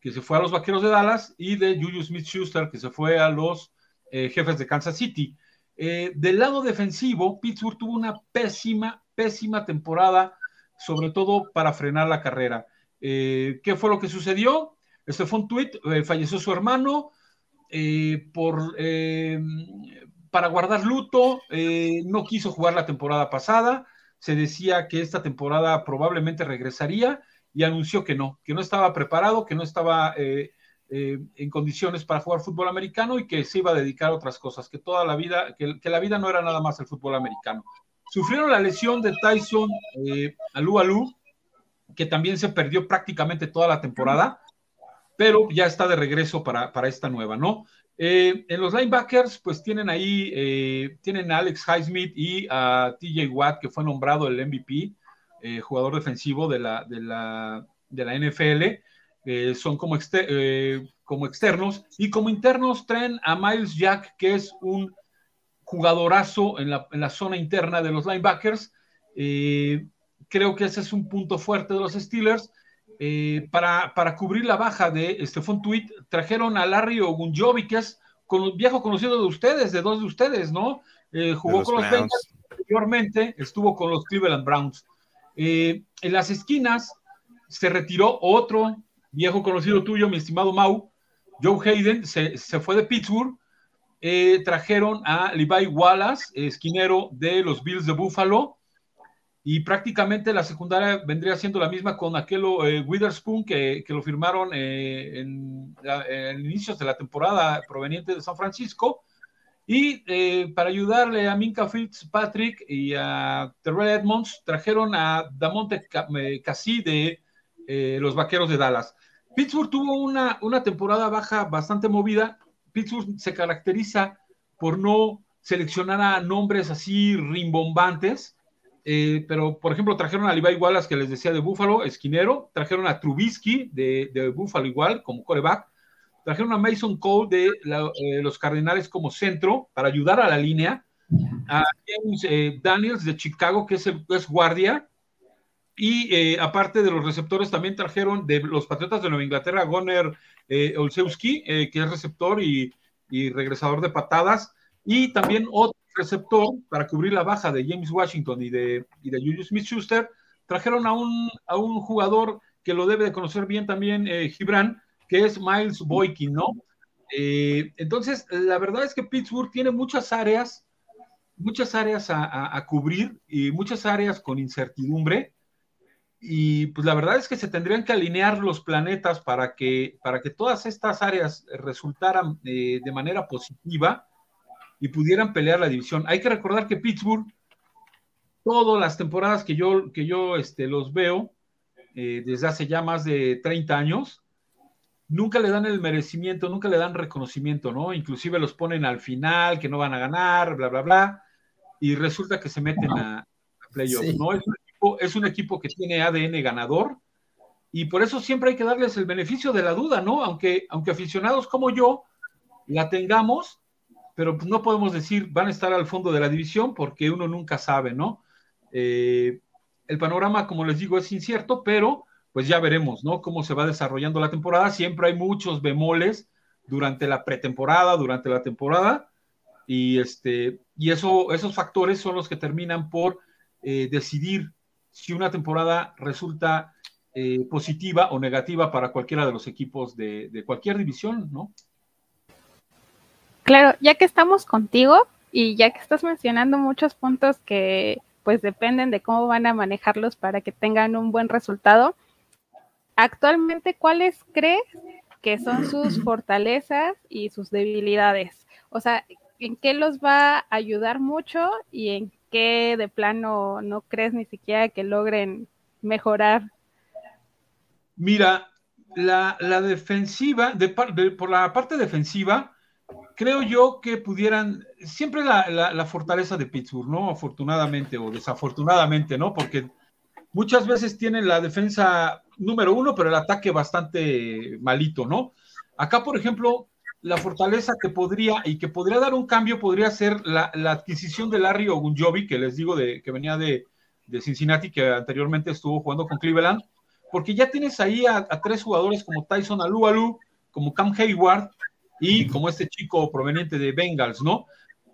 que se fue a los Vaqueros de Dallas, y de Julius Smith-Schuster, que se fue a los eh, jefes de Kansas City. Eh, del lado defensivo, Pittsburgh tuvo una pésima, pésima temporada, sobre todo para frenar la carrera. Eh, ¿Qué fue lo que sucedió? Este fue un tweet, falleció su hermano, por, para guardar luto, no quiso jugar la temporada pasada, se decía que esta temporada probablemente regresaría y anunció que no, que no estaba preparado, que no estaba eh, eh, en condiciones para jugar fútbol americano y que se iba a dedicar a otras cosas, que toda la vida, que, la vida no era nada más el fútbol americano. Sufrieron la lesión de Tyson eh, Alu Alu, que también se perdió prácticamente toda la temporada, pero ya está de regreso para, para esta nueva, ¿no? Eh, en los linebackers, pues tienen ahí, eh, tienen a Alex Highsmith y a TJ Watt, que fue nombrado el MVP, eh, jugador defensivo de la, de la, de la NFL. son como, como externos. Y como internos traen a Miles Jack, que es un jugadorazo en la, en la zona interna de los linebackers. Creo que ese es un punto fuerte de los Steelers. para, para, cubrir la baja de Stephon Tweet, trajeron a Larry Ogunjobi, que es con, viejo conocido de ustedes, de dos de ustedes, ¿no? Eh, jugó con los Bengals anteriormente, estuvo con los Cleveland Browns. Eh, en las esquinas se retiró otro viejo conocido tuyo, mi estimado Mau, Joe Hayden, se, se fue de Pittsburgh. Eh, trajeron a Levi Wallace, esquinero de los Bills de Buffalo, y prácticamente la secundaria vendría siendo la misma con aquel eh, Witherspoon que, que, lo firmaron eh, en, inicios de la temporada proveniente de San Francisco. Y eh, para ayudarle a Minka Fitzpatrick y a Terrell Edmonds, trajeron a Damonte Cassi de los Vaqueros de Dallas. Pittsburgh tuvo una, una temporada baja bastante movida. Pittsburgh se caracteriza por no seleccionar a nombres así rimbombantes eh, pero por ejemplo trajeron a Levi Wallace, que les decía de Buffalo, esquinero, trajeron a Trubisky de, de Buffalo igual, como coreback, trajeron a Mason Cole de eh, los Cardenales como centro para ayudar a la línea, a James eh, Daniels de Chicago, que es, el, guardia, y aparte de los receptores también trajeron de los Patriotas de Nueva Inglaterra, Goner Olszewski, que es receptor y, y regresador de patadas, y también otro receptor para cubrir la baja de James Washington y de, y de Julius Smith-Schuster, trajeron a un, a un jugador que lo debe de conocer bien también eh, Gibran, que es Miles Boykin, ¿no? Eh, entonces, la verdad es que Pittsburgh tiene muchas áreas, muchas áreas a, a, cubrir y muchas áreas con incertidumbre. Y pues la verdad es que se tendrían que alinear los planetas para que, para que todas estas áreas resultaran eh, de manera positiva y pudieran pelear la división. Hay que recordar que Pittsburgh, todas las temporadas que yo, que yo este, los veo, eh, desde hace ya más de 30 años, nunca le dan el merecimiento, nunca le dan reconocimiento, ¿no? Inclusive los ponen al final, que no van a ganar, bla, bla, bla, y resulta que se meten a, playoffs, ¿no? Es un, equipo, es un equipo que tiene ADN ganador, y por eso siempre hay que darles el beneficio de la duda, ¿no? Aunque, aunque aficionados como yo la tengamos, pero no podemos decir van a estar al fondo de la división porque uno nunca sabe, ¿no? Eh, el panorama, como les digo, es incierto, pero pues ya veremos, ¿no? Cómo se va desarrollando la temporada. Siempre hay muchos bemoles durante la pretemporada, durante la temporada. y, este, y eso, esos factores son los que terminan por eh, decidir si una temporada resulta eh, positiva o negativa para cualquiera de los equipos de cualquier división, ¿no? Claro, ya que estamos contigo y ya que estás mencionando muchos puntos que pues dependen de cómo van a manejarlos para que tengan un buen resultado, actualmente, ¿cuáles crees que son sus fortalezas y sus debilidades? O sea, ¿en qué los va a ayudar mucho y en qué de plano no crees ni siquiera que logren mejorar? Mira, la, defensiva, de, por la parte defensiva, creo yo que pudieran, siempre la, fortaleza de Pittsburgh, ¿no? Afortunadamente o desafortunadamente, ¿no? Porque muchas veces tienen la defensa número uno, pero el ataque bastante malito, ¿no? Acá, por ejemplo, la fortaleza que podría y que podría dar un cambio podría ser la, adquisición de Larry Ogunjobi, que les digo de, que venía de, Cincinnati, que anteriormente estuvo jugando con Cleveland, porque ya tienes ahí a, a tres jugadores como Tyson Alualu, como Cam Hayward, y como este chico proveniente de Bengals, ¿no?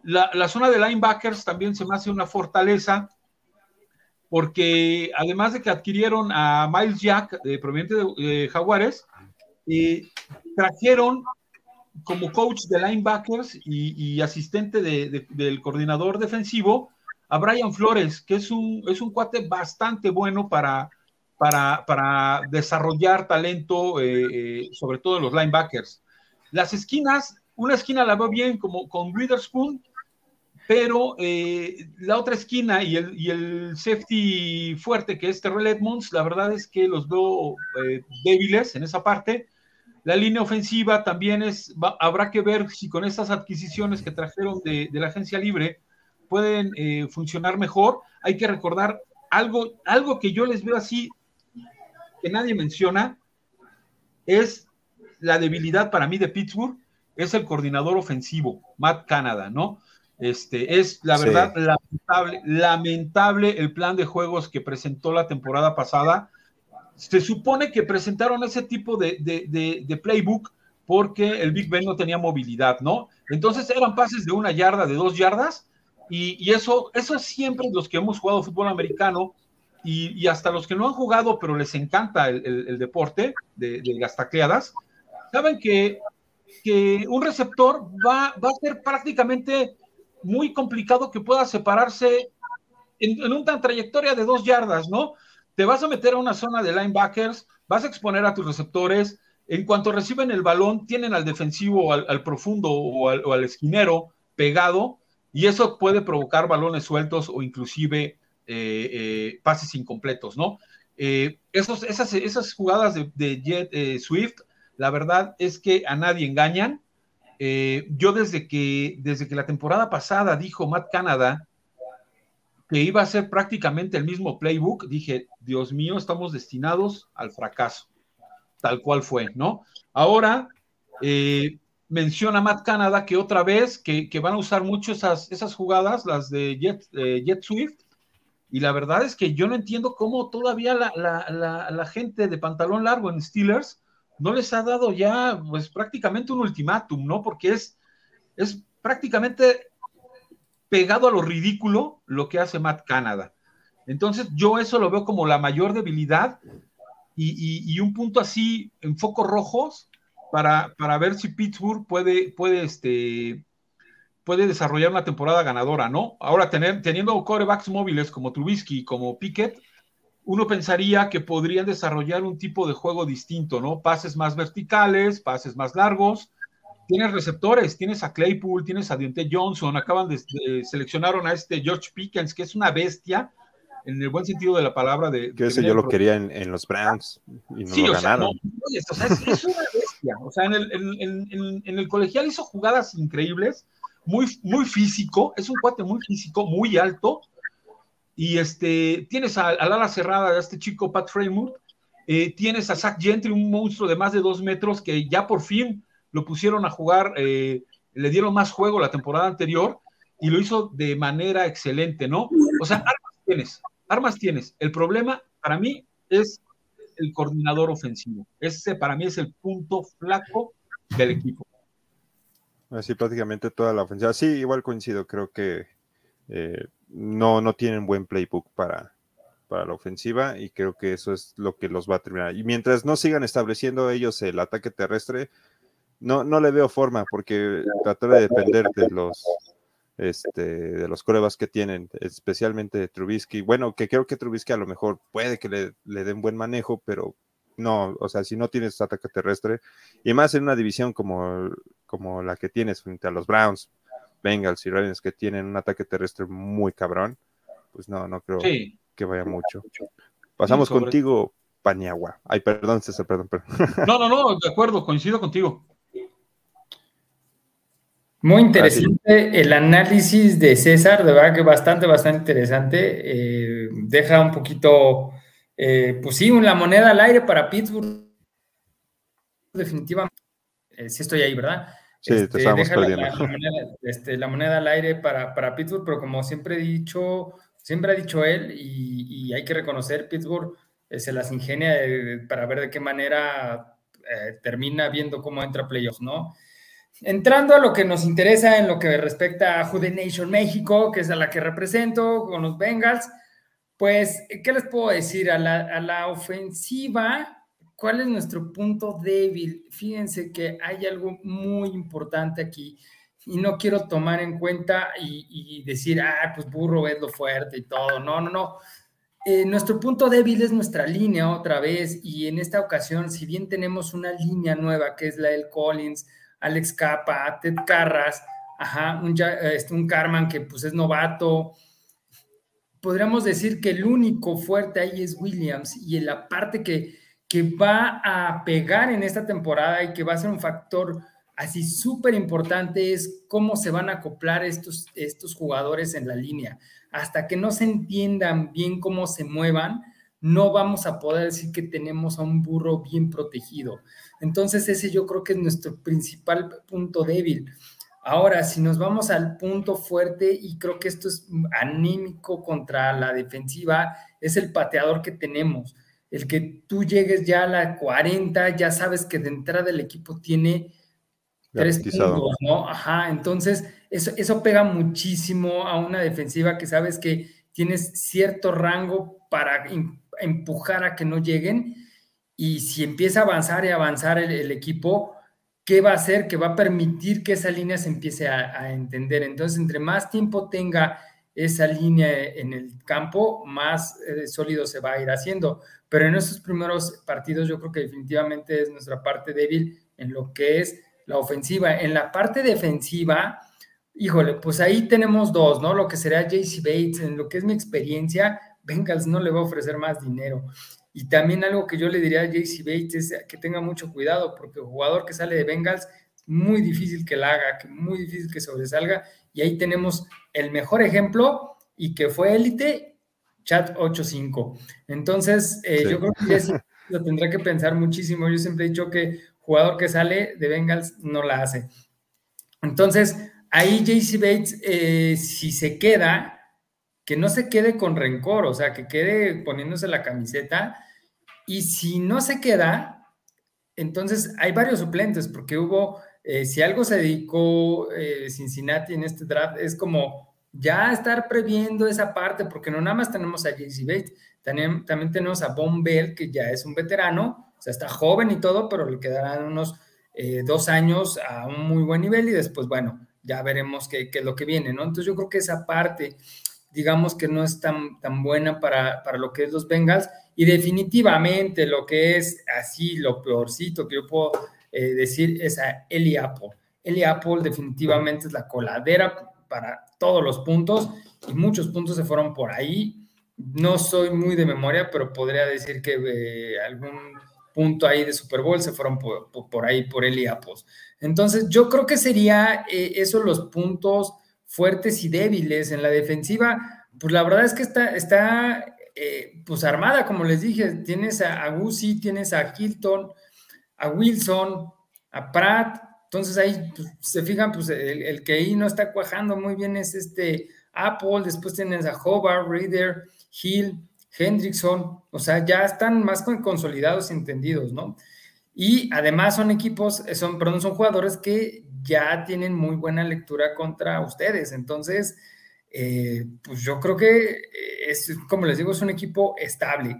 La, zona de linebackers también se me hace una fortaleza porque además de que adquirieron a Miles Jack, de proveniente de Jaguares, eh, trajeron como coach de linebackers y, asistente del coordinador defensivo a Brian Flores, que es un, es un cuate bastante bueno para, para, desarrollar talento, eh, eh, sobre todo en los linebackers. Las esquinas, una esquina la veo bien como con Witherspoon, pero eh, la otra esquina y el, y el, safety fuerte que es Terrell Edmonds, la verdad es que los veo eh, débiles en esa parte. La línea ofensiva también es, habrá que ver si con estas adquisiciones que trajeron de, la agencia libre pueden eh, funcionar mejor. Hay que recordar algo, algo que yo les veo así, que nadie menciona, es la debilidad para mí de Pittsburgh es el coordinador ofensivo, Matt Canada, ¿no? Este, es la verdad lamentable, lamentable el plan de juegos que presentó la temporada pasada. Se supone que presentaron ese tipo de, de, playbook porque el Big Ben no tenía movilidad, ¿no? Entonces eran pases de una yarda, de dos yardas, y, eso, eso siempre los que hemos jugado fútbol americano y, hasta los que no han jugado, pero les encanta el, deporte de, de las tacleadas, saben que, un receptor va, va, a ser prácticamente muy complicado que pueda separarse en, una trayectoria de dos yardas, ¿no? Te vas a meter a una zona de linebackers, vas a exponer a tus receptores, en cuanto reciben el balón, tienen al defensivo, al, profundo o al, esquinero pegado, y eso puede provocar balones sueltos o inclusive eh, eh, pases incompletos, ¿no? Eh, esos, esas, esas jugadas de, de Jet Swift la verdad es que a nadie engañan. Eh, yo desde que, desde que la temporada pasada dijo Matt Canada que iba a ser prácticamente el mismo playbook, dije, Dios mío, estamos destinados al fracaso. Tal cual fue, ¿no? Ahora eh, menciona Matt Canada que otra vez que, van a usar mucho esas, esas jugadas, las de Jet, eh, Swift, y la verdad es que yo no entiendo cómo todavía la, la gente de pantalón largo en Steelers no les ha dado ya pues prácticamente un ultimátum, ¿no? Porque es, es prácticamente pegado a lo ridículo lo que hace Matt Canada. Entonces yo eso lo veo como la mayor debilidad y, un punto así en focos rojos para, para, ver si Pittsburgh puede, puede, este, puede desarrollar una temporada ganadora, ¿no? Ahora tener, teniendo corebacks móviles como Trubisky, como Pickett, uno pensaría que podrían desarrollar un tipo de juego distinto, ¿no? Pases más verticales, pases más largos. Tienes receptores, tienes a Claypool, tienes a Dionte Johnson, acaban de, seleccionaron a este George Pickens, que es una bestia, en el buen sentido de la palabra. De, que ese yo lo quería en, los Browns y no lo ganaron. o sea, es, una bestia. O sea, en el, en el, colegial hizo jugadas increíbles, muy, muy físico, es un cuate muy físico, muy alto, y este, tienes al ala cerrada de este chico Pat Fremont, eh, tienes a Zach Gentry, un monstruo de más de dos metros que ya por fin lo pusieron a jugar, eh, le dieron más juego la temporada anterior y lo hizo de manera excelente, ¿no? O sea, armas tienes, armas tienes. El problema para mí es el coordinador ofensivo. Ese para mí es el punto flaco del equipo. Así prácticamente toda la ofensiva. Sí, igual coincido, creo que eh, no, no tienen buen playbook para, para la ofensiva y creo que eso es lo que los va a terminar. Y mientras no sigan estableciendo ellos el ataque terrestre, no, no le veo forma porque tratar de depender de los este, de los corebas que tienen, especialmente de Trubisky. Bueno, que creo que Trubisky a lo mejor puede que le, le den buen manejo, pero no, o sea, si no tienes ataque terrestre, y más en una división como, como la que tienes frente a los Browns, Bengals y Ravens que tienen un ataque terrestre muy cabrón, pues no, no creo que vaya mucho. Pasamos contigo, Paniagua. Ay, perdón, César, perdón, perdón. No, no, no, de acuerdo, coincido contigo. Muy interesante el análisis de César, de verdad que bastante, bastante interesante. Eh, deja un poquito, eh, pues sí, la moneda al aire para Pittsburgh. Definitivamente, eh, sí estoy ahí, ¿verdad? Sí, te este, estamos perdiendo. Este, la, moneda, al aire para, para, Pittsburgh, pero como siempre he dicho, siempre ha dicho él, y, hay que reconocer, Pittsburgh se las ingenia para ver de qué manera termina viendo cómo entra playoffs, ¿no? Entrando a lo que nos interesa en lo que respecta a Jude Nation México, que es a la que represento con los Bengals, pues, ¿qué les puedo decir? A la, ofensiva, ¿cuál es nuestro punto débil? Fíjense que hay algo muy importante aquí y no quiero tomar en cuenta y, decir, ah, pues burro es lo fuerte y todo. No, no, no. Eh, nuestro punto débil es nuestra línea otra vez y en esta ocasión, si bien tenemos una línea nueva que es la del Collins, Alex Capa, Ted Carras, ajá, un, este, un Carman que pues es novato. Podríamos decir que el único fuerte ahí es Williams y en la parte que, que va a pegar en esta temporada y que va a ser un factor así súper importante es cómo se van a acoplar estos, estos jugadores en la línea. Hasta que no se entiendan bien cómo se muevan, no vamos a poder decir que tenemos a un burro bien protegido. Entonces ese yo creo que es nuestro principal punto débil. Ahora, si nos vamos al punto fuerte, y creo que esto es anímico contra la defensiva, es el pateador que tenemos. El que tú llegues ya a la 40, ya sabes que de entrada el equipo tiene tres puntos, ¿no? Ajá, entonces eso, eso pega muchísimo a una defensiva que sabes que tienes cierto rango para empujar a que no lleguen y si empieza a avanzar y avanzar el, equipo, ¿qué va a hacer? Que va a permitir que esa línea se empiece a, entender. Entonces, entre más tiempo tenga esa línea en el campo, más eh, sólido se va a ir haciendo. Pero en esos primeros partidos yo creo que definitivamente es nuestra parte débil en lo que es la ofensiva. En la parte defensiva, híjole, pues ahí tenemos dos, ¿no? Lo que será JC Bates, en lo que es mi experiencia, Bengals no le va a ofrecer más dinero. Y también algo que yo le diría a JC Bates es que tenga mucho cuidado, porque el jugador que sale de Bengals muy difícil que la haga, muy difícil que sobresalga. Y ahí tenemos el mejor ejemplo y que fue élite, Chat 8-5. Entonces, eh, yo creo que sí lo tendrá que pensar muchísimo. Yo siempre he dicho que jugador que sale de Bengals no la hace. Entonces, ahí JC Bates, eh, si se queda, que no se quede con rencor, o sea, que quede poniéndose la camiseta y si no se queda, entonces hay varios suplentes, porque hubo, eh, si algo se dedicó eh, Cincinnati en este draft, es como ya estar previendo esa parte, porque no nada más tenemos a JC Bates, también, también tenemos a Von Bell, que ya es un veterano, o sea, está joven y todo, pero le quedarán unos eh, dos años a un muy buen nivel y después, bueno, ya veremos qué, qué, es lo que viene, ¿no? Entonces yo creo que esa parte, digamos que no es tan, tan buena para, para lo que es los Bengals y definitivamente lo que es así, lo peorcito que yo puedo eh, decir es a Eli Apple. Eli Apple definitivamente es la coladera para todos los puntos y muchos puntos se fueron por ahí. No soy muy de memoria, pero podría decir que eh, algún punto ahí de Super Bowl se fueron por, ahí, por Eli Apple. Entonces, yo creo que sería eh, esos los puntos fuertes y débiles en la defensiva. Pues la verdad es que está, está eh, pues armada, como les dije, tienes a, a tienes a Hilton, a Wilson, a Pratt, entonces ahí pues, se fijan, pues el, que ahí no está cuajando muy bien es este Apple, después tienes a Hobart, Reader, Hill, Hendrickson, o sea, ya están más consolidados y entendidos, ¿no? Y además son equipos, son, perdón, son jugadores que ya tienen muy buena lectura contra ustedes. Entonces, eh, pues yo creo que es, como les digo, es un equipo estable.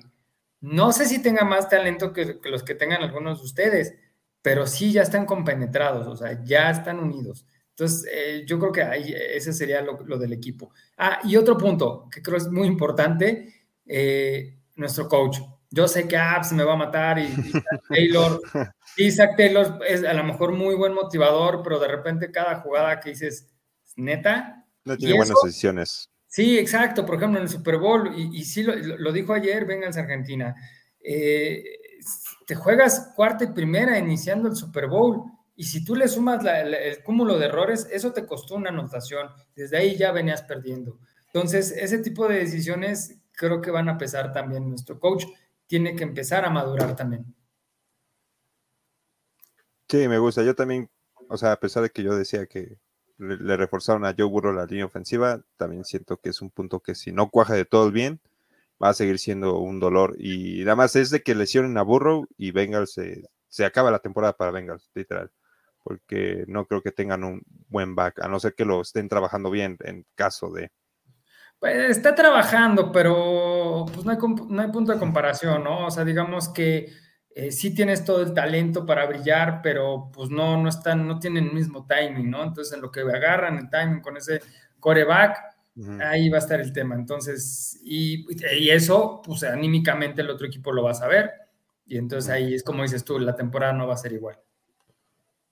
No sé si tenga más talento que, los que tengan algunos de ustedes, pero sí ya están compenetrados, o sea, ya están unidos. Entonces, eh, yo creo que ahí, ese sería lo, del equipo. Ah, y otro punto que creo es muy importante, eh, nuestro coach. Yo sé que Abs me va a matar y, Isaac Taylor, Isaac Taylor es a lo mejor muy buen motivador, pero de repente cada jugada que dices, neta. No tiene buenas decisiones. Sí, exacto. Por ejemplo, en el Super Bowl, y, sí lo, dijo ayer, vengan a Argentina. Eh, te juegas cuarta y primera iniciando el Super Bowl y si tú le sumas el cúmulo de errores, eso te costó una anotación. Desde ahí ya venías perdiendo. Entonces, ese tipo de decisiones creo que van a pesar también. Nuestro coach tiene que empezar a madurar también. Sí, me gusta. Yo también, o sea, a pesar de que yo decía que le, reforzaron a Joe Burrow la línea ofensiva, también siento que es un punto que si no cuaja de todo bien, va a seguir siendo un dolor. Y nada más es de que lesionen a Burrow y Bengals se, se acaba la temporada para Bengals, literal porque no creo que tengan un buen back, a no ser que lo estén trabajando bien en caso de... Pues está trabajando, pero pues no hay, no hay punto de comparación, ¿no? O sea, digamos que eh, sí tienes todo el talento para brillar, pero pues no, no están, no tienen el mismo timing, ¿no? Entonces, en lo que agarran el timing con ese coreback, ahí va a estar el tema. Entonces, y, y, eso, pues anímicamente el otro equipo lo va a saber. Y entonces ahí es como dices tú, la temporada no va a ser igual.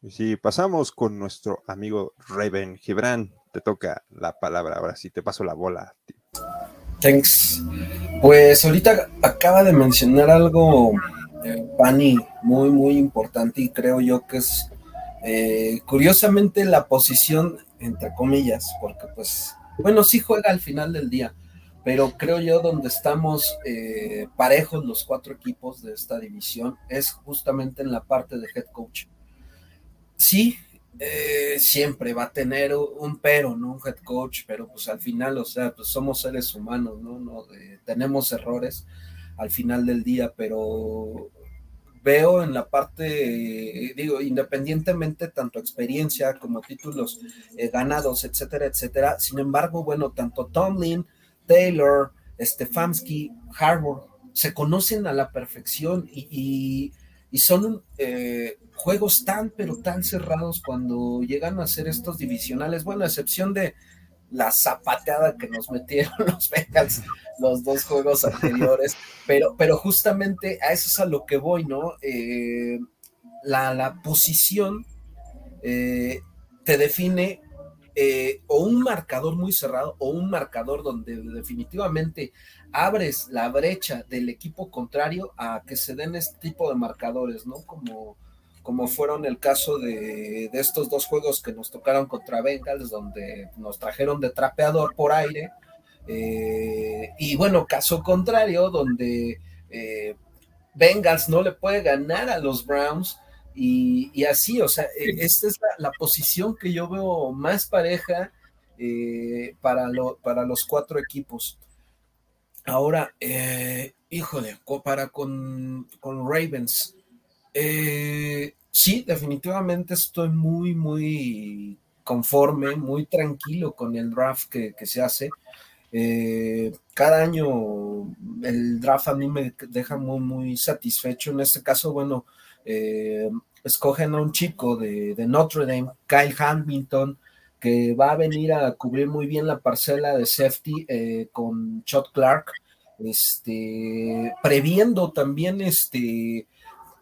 Y si pasamos con nuestro amigo Raven Gibran, te toca la palabra. Ahora sí, te paso la bola. Thanks. Pues ahorita acaba de mencionar algo, eh, Pani, muy, muy importante y creo yo que es eh, curiosamente la posición, entre comillas, porque pues, bueno, sí juega al final del día, pero creo yo donde estamos eh, parejos los cuatro equipos de esta división es justamente en la parte de head coach sí, siempre va a tener un pero, ¿no? Un head coach, pero pues al final, o sea, pues somos seres humanos, ¿no? no tenemos errores al final del día, pero veo en la parte, digo, independientemente tanto experiencia como títulos eh, ganados, etcétera, etcétera. Sin embargo, bueno, tanto Tomlin, Taylor, Stefanski, Harbour se conocen a la perfección y y son eh, juegos tan, pero tan cerrados cuando llegan a ser estos divisionales. Bueno, a excepción de la zapateada que nos metieron los Bengals los dos juegos anteriores, pero, pero justamente a eso es a lo que voy, ¿no? Eh, la, posición eh, te define o un marcador muy cerrado o un marcador donde definitivamente abres la brecha del equipo contrario a que se den este tipo de marcadores, ¿no? Como, como fueron el caso de, estos dos juegos que nos tocaron contra Bengals, donde nos trajeron de trapeador por aire. Eh, y bueno, caso contrario, donde eh, Bengals no le puede ganar a los Browns. Y, así, o sea, esta es la, posición que yo veo más pareja eh, para, para los cuatro equipos. Ahora, híjole, para con, Ravens. Eh, sí, definitivamente estoy muy, muy conforme, muy tranquilo con el draft que, se hace. Eh, cada año el draft a mí me deja muy, muy satisfecho. En este caso, bueno, escogen a un chico de, Notre Dame, Kyle Hamilton, que va a venir a cubrir muy bien la parcela de safety eh, con Chot Clark, este, previendo también este,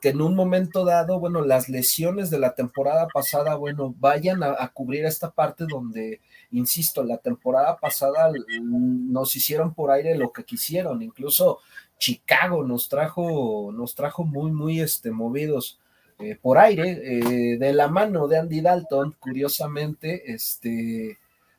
que en un momento dado, bueno, las lesiones de la temporada pasada, bueno, vayan a, cubrir esta parte donde, insisto, la temporada pasada nos hicieron por aire lo que quisieron, incluso Chicago nos trajo, nos trajo muy, muy este, movidos eh, por aire, eh, de la mano de Andy Dalton, curiosamente, este,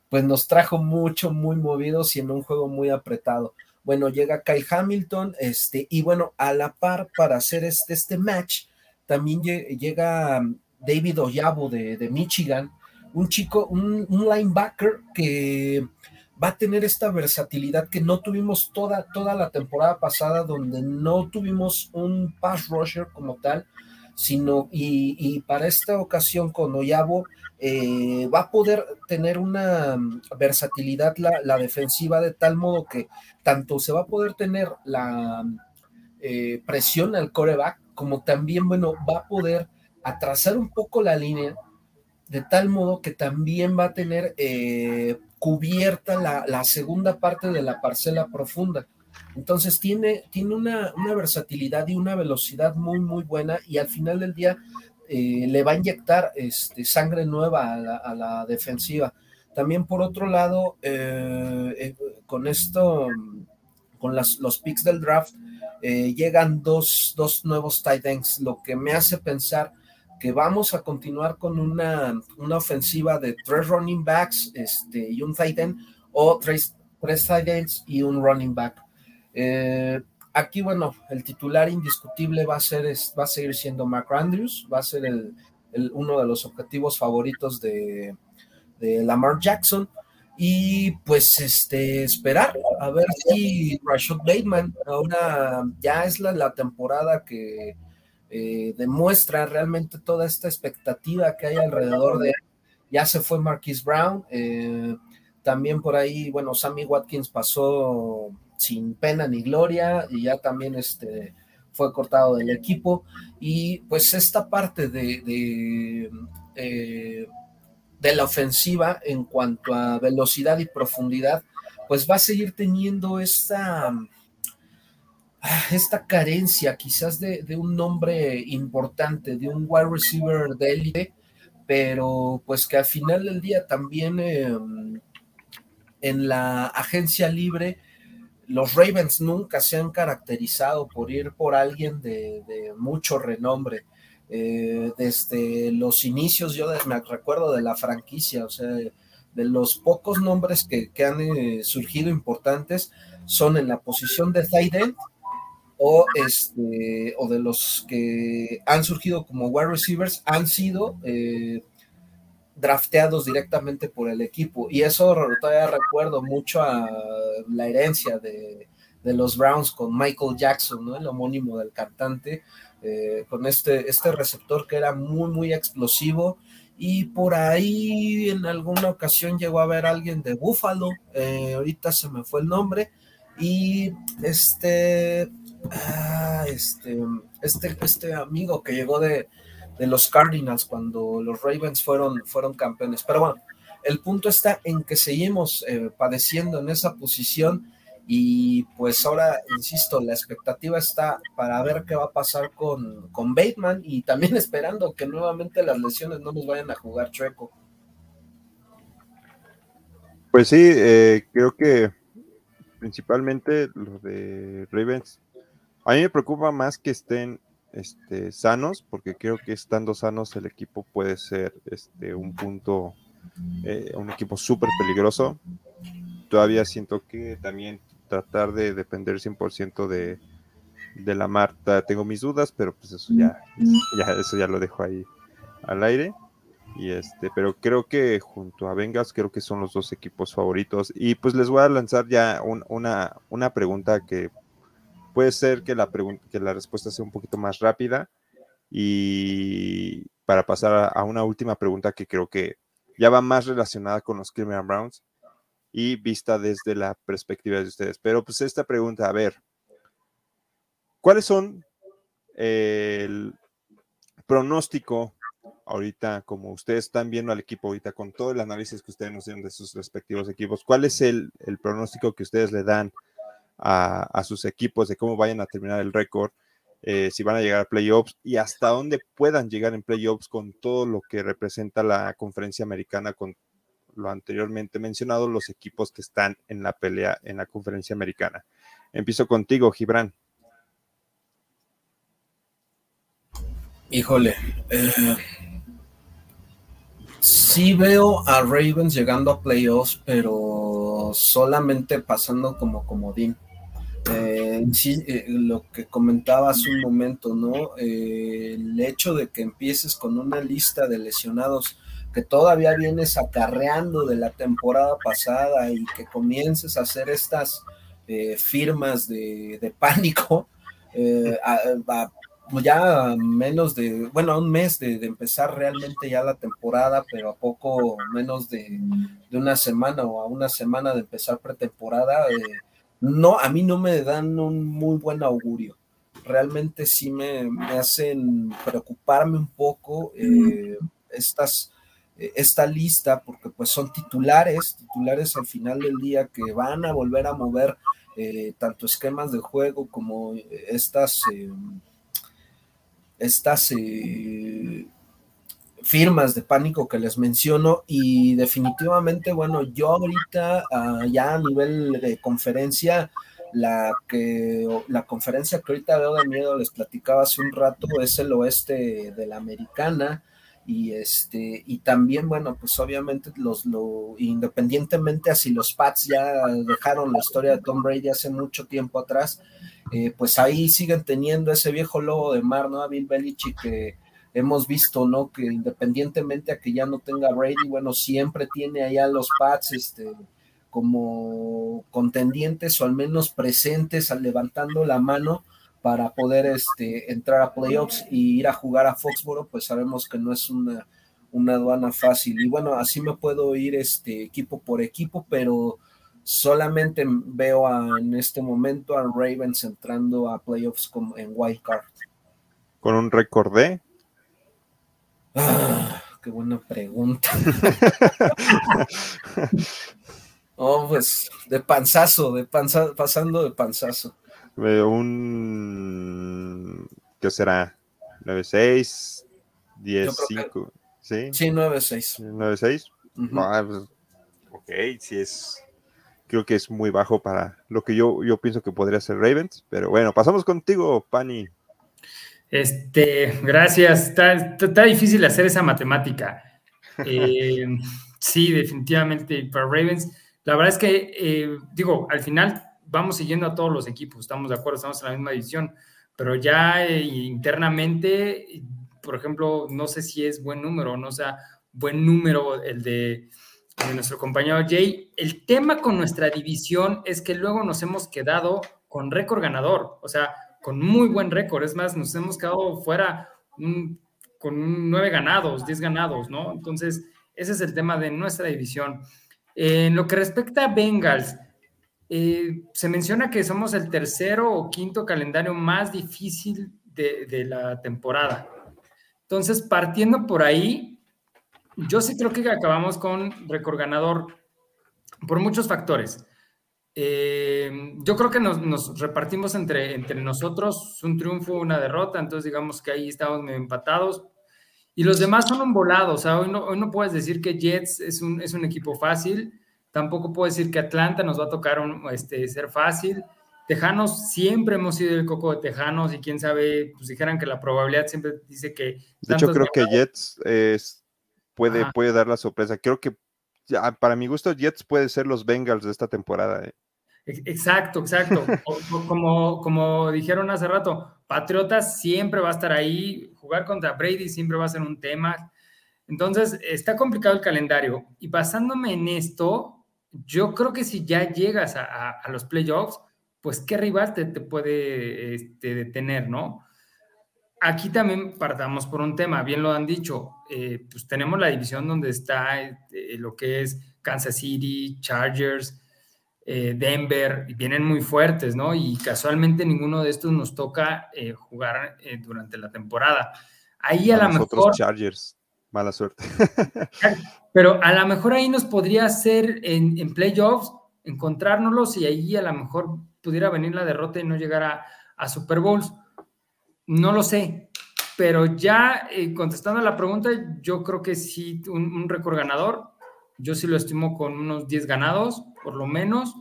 pues nos trajo mucho, muy movidos y en un juego muy apretado. Bueno, llega Kai Hamilton, este, y bueno, a la par para hacer este, este match, también llega um, David Oyabo de, de Michigan, un chico, un, un, linebacker que va a tener esta versatilidad que no tuvimos toda, toda la temporada pasada, donde no tuvimos un pass rusher como tal, sino y, para esta ocasión con Oyabo eh, va a poder tener una mm, versatilidad la, defensiva de tal modo que tanto se va a poder tener la eh, presión al coreback como también, bueno, va a poder atrasar un poco la línea de tal modo que también va a tener eh, cubierta la, segunda parte de la parcela profunda. Entonces tiene, tiene una, versatilidad y una velocidad muy, muy buena y al final del día eh, le va a inyectar este, sangre nueva a la, defensiva. También por otro lado, eh, con esto, con los picks del draft, llegan dos, dos nuevos tight ends, lo que me hace pensar que vamos a continuar con una, ofensiva de tres running backs este, y un tight end, o tres, tres tight ends y un running back. Eh, aquí, bueno, el titular indiscutible va a, ser, va a seguir siendo Mark Andrews, va a ser el, uno de los objetivos favoritos de, Lamar Jackson. Y pues este esperar a ver si Rashad Bateman ahora ya es la, temporada que, eh, demuestra realmente toda esta expectativa que hay alrededor de Ya se fue Marquis Brown, eh, también por ahí, bueno, Sammy Watkins pasó sin pena ni gloria y ya también este, fue cortado del equipo. Y pues esta parte de, de, eh, la ofensiva en cuanto a velocidad y profundidad, pues va a seguir teniendo esta Ah, esta carencia quizás de, un nombre importante, de un wide receiver de élite, pero pues que al final del día también em, en la agencia libre los Ravens nunca se han caracterizado por ir por alguien de, mucho renombre. Eh, desde los inicios, yo me recuerdo de la franquicia, o sea, de, los pocos nombres que, han eh, surgido importantes son en la posición de tight o, este, o de los que han surgido como wide receivers han sido eh, drafteados directamente por el equipo. Y eso todavía recuerdo mucho a la herencia de, los Browns con Michael Jackson, ¿no? el homónimo del cantante, eh, con este, este receptor que era muy, muy explosivo. Y por ahí en alguna ocasión llegó a ver alguien de Buffalo, eh, ahorita se me fue el nombre, y este Ah, este, este, este amigo que llegó de, los Cardinals cuando los Ravens fueron, fueron campeones. Pero bueno, el punto está en que seguimos eh, padeciendo en esa posición y pues ahora, insisto, la expectativa está para ver qué va a pasar con, con Bateman y también esperando que nuevamente las lesiones no nos vayan a jugar chueco. Pues sí, eh, creo que principalmente lo de Ravens a mí me preocupa más que estén este, sanos, porque creo que estando sanos el equipo puede ser este, un punto, eh, un equipo súper peligroso. Todavía siento que también tratar de depender 100% de, de la Marta, tengo mis dudas, pero pues eso ya, ya, eso ya lo dejo ahí al aire. Y este, pero creo que junto a Vengas, creo que son los dos equipos favoritos. Y pues les voy a lanzar ya una, una pregunta que puede ser que la, que la respuesta sea un poquito más rápida y para pasar a, una última pregunta que creo que ya va más relacionada con los Cleveland Browns y vista desde la perspectiva de ustedes. Pero pues esta pregunta, a ver, ¿cuáles son el pronóstico ahorita, como ustedes están viendo al equipo ahorita, con todo el análisis que ustedes nos dieron de sus respectivos equipos, ¿cuál es el pronóstico que ustedes le dan a, sus equipos de cómo vayan a terminar el récord, eh, si van a llegar a playoffs y hasta dónde puedan llegar en playoffs con todo lo que representa la conferencia americana, con lo anteriormente mencionado, los equipos que están en la pelea en la conferencia americana. Empiezo contigo, Gibran. Híjole, eh, sí veo a Ravens llegando a playoffs, pero solamente pasando como comodín. Eh, sí, eh, lo que comentaba un momento, ¿no? Eh, el hecho de que empieces con una lista de lesionados que todavía vienes acarreando de la temporada pasada y que comiences a hacer estas firmas de, pánico, ya menos de, bueno, un mes de, empezar realmente ya la temporada, pero a poco menos de, una semana o a una semana de empezar pretemporada, eh, no, a mí no me dan un muy buen augurio. Realmente sí me, hacen preocuparme un poco eh, estas, eh, esta lista, porque pues son titulares, titulares al final del día que van a volver a mover tanto esquemas de juego como estas estas eh, firmas de pánico que les menciono y definitivamente, bueno, yo ahorita ah, ya a nivel de conferencia, la que la conferencia que ahorita veo de miedo, les platicaba hace un rato, es el oeste de la americana y este y también bueno pues obviamente los lo independientemente así los Pats ya dejaron la historia de Tom Brady hace mucho tiempo atrás eh, pues ahí siguen teniendo ese viejo lobo de mar, ¿no? A Bill Belichick que hemos visto, ¿no? Que independientemente a que ya no tenga Brady, bueno, siempre tiene allá los Pats, este, como contendientes o al menos presentes, levantando la mano para poder este, entrar a playoffs y ir a jugar a Foxboro, pues sabemos que no es una, una aduana fácil. Y bueno, así me puedo ir este, equipo por equipo, pero Solamente veo en este momento a Ravens entrando a playoffs como en wild card. ¿Con un récord de? Ah, qué buena pregunta. oh, pues de panzazo, de panza, pasando de panzazo. Un. ¿Qué será? 9-6, 10-5. ¿Sí? Sí, 9-6. 9-6. Ah, pues, ok, si es creo que es muy bajo para lo que yo, yo pienso que podría ser Ravens. Pero bueno, pasamos contigo, Pani. Este, gracias. Está, difícil hacer esa matemática. Eh, sí, definitivamente para Ravens. La verdad es que, eh, digo, al final vamos siguiendo a todos los equipos, estamos de acuerdo, estamos en la misma división, pero ya eh, internamente, por ejemplo, no sé si es buen número, no sea buen número el de de nuestro compañero Jay. El tema con nuestra división es que luego nos hemos quedado con récord ganador, o sea, con muy buen récord. Es más, nos hemos quedado fuera con nueve ganados, diez ganados, ¿no? Entonces, ese es el tema de nuestra división. en lo que respecta a Bengals, eh, se menciona que somos el tercero o quinto calendario más difícil de, de la temporada. Entonces, partiendo por ahí, yo sí creo que acabamos con récord ganador por muchos factores. Eh, yo creo que nos, repartimos entre, entre nosotros un triunfo, una derrota, entonces digamos que ahí estamos medio empatados. Y los demás son un volado, o sea, hoy no, hoy no puedes decir que Jets es un, es un equipo fácil, tampoco puedes decir que Atlanta nos va a tocar este, ser fácil. Tejanos, siempre hemos sido el coco de Tejanos y quién sabe, pues dijeran que la probabilidad siempre dice que... De hecho, creo que Jets es puede, puede dar la sorpresa. Creo que para mi gusto, Jets puede ser los Bengals de esta temporada. ¿eh? Exacto, exacto. como, como dijeron hace rato, Patriotas siempre va a estar ahí, jugar contra Brady siempre va a ser un tema. Entonces, está complicado el calendario. Y basándome en esto, yo creo que si ya llegas a, los playoffs, pues qué rival te, te puede este, detener, ¿no? Aquí también partamos por un tema, bien lo han dicho, eh, pues tenemos la división donde está eh, lo que es Kansas City, Chargers, eh, Denver, y vienen muy fuertes, ¿no? Y casualmente ninguno de estos nos toca jugar durante la temporada. Ahí a, lo mejor... Chargers, mala suerte. pero a lo mejor ahí nos podría hacer en, en playoffs, encontrárnoslos y ahí a lo mejor pudiera venir la derrota y no llegar a, a Super Bowls no lo sé, pero ya eh, contestando a la pregunta, yo creo que sí, un, récord ganador, yo sí lo estimo con unos 10 ganados, por lo menos,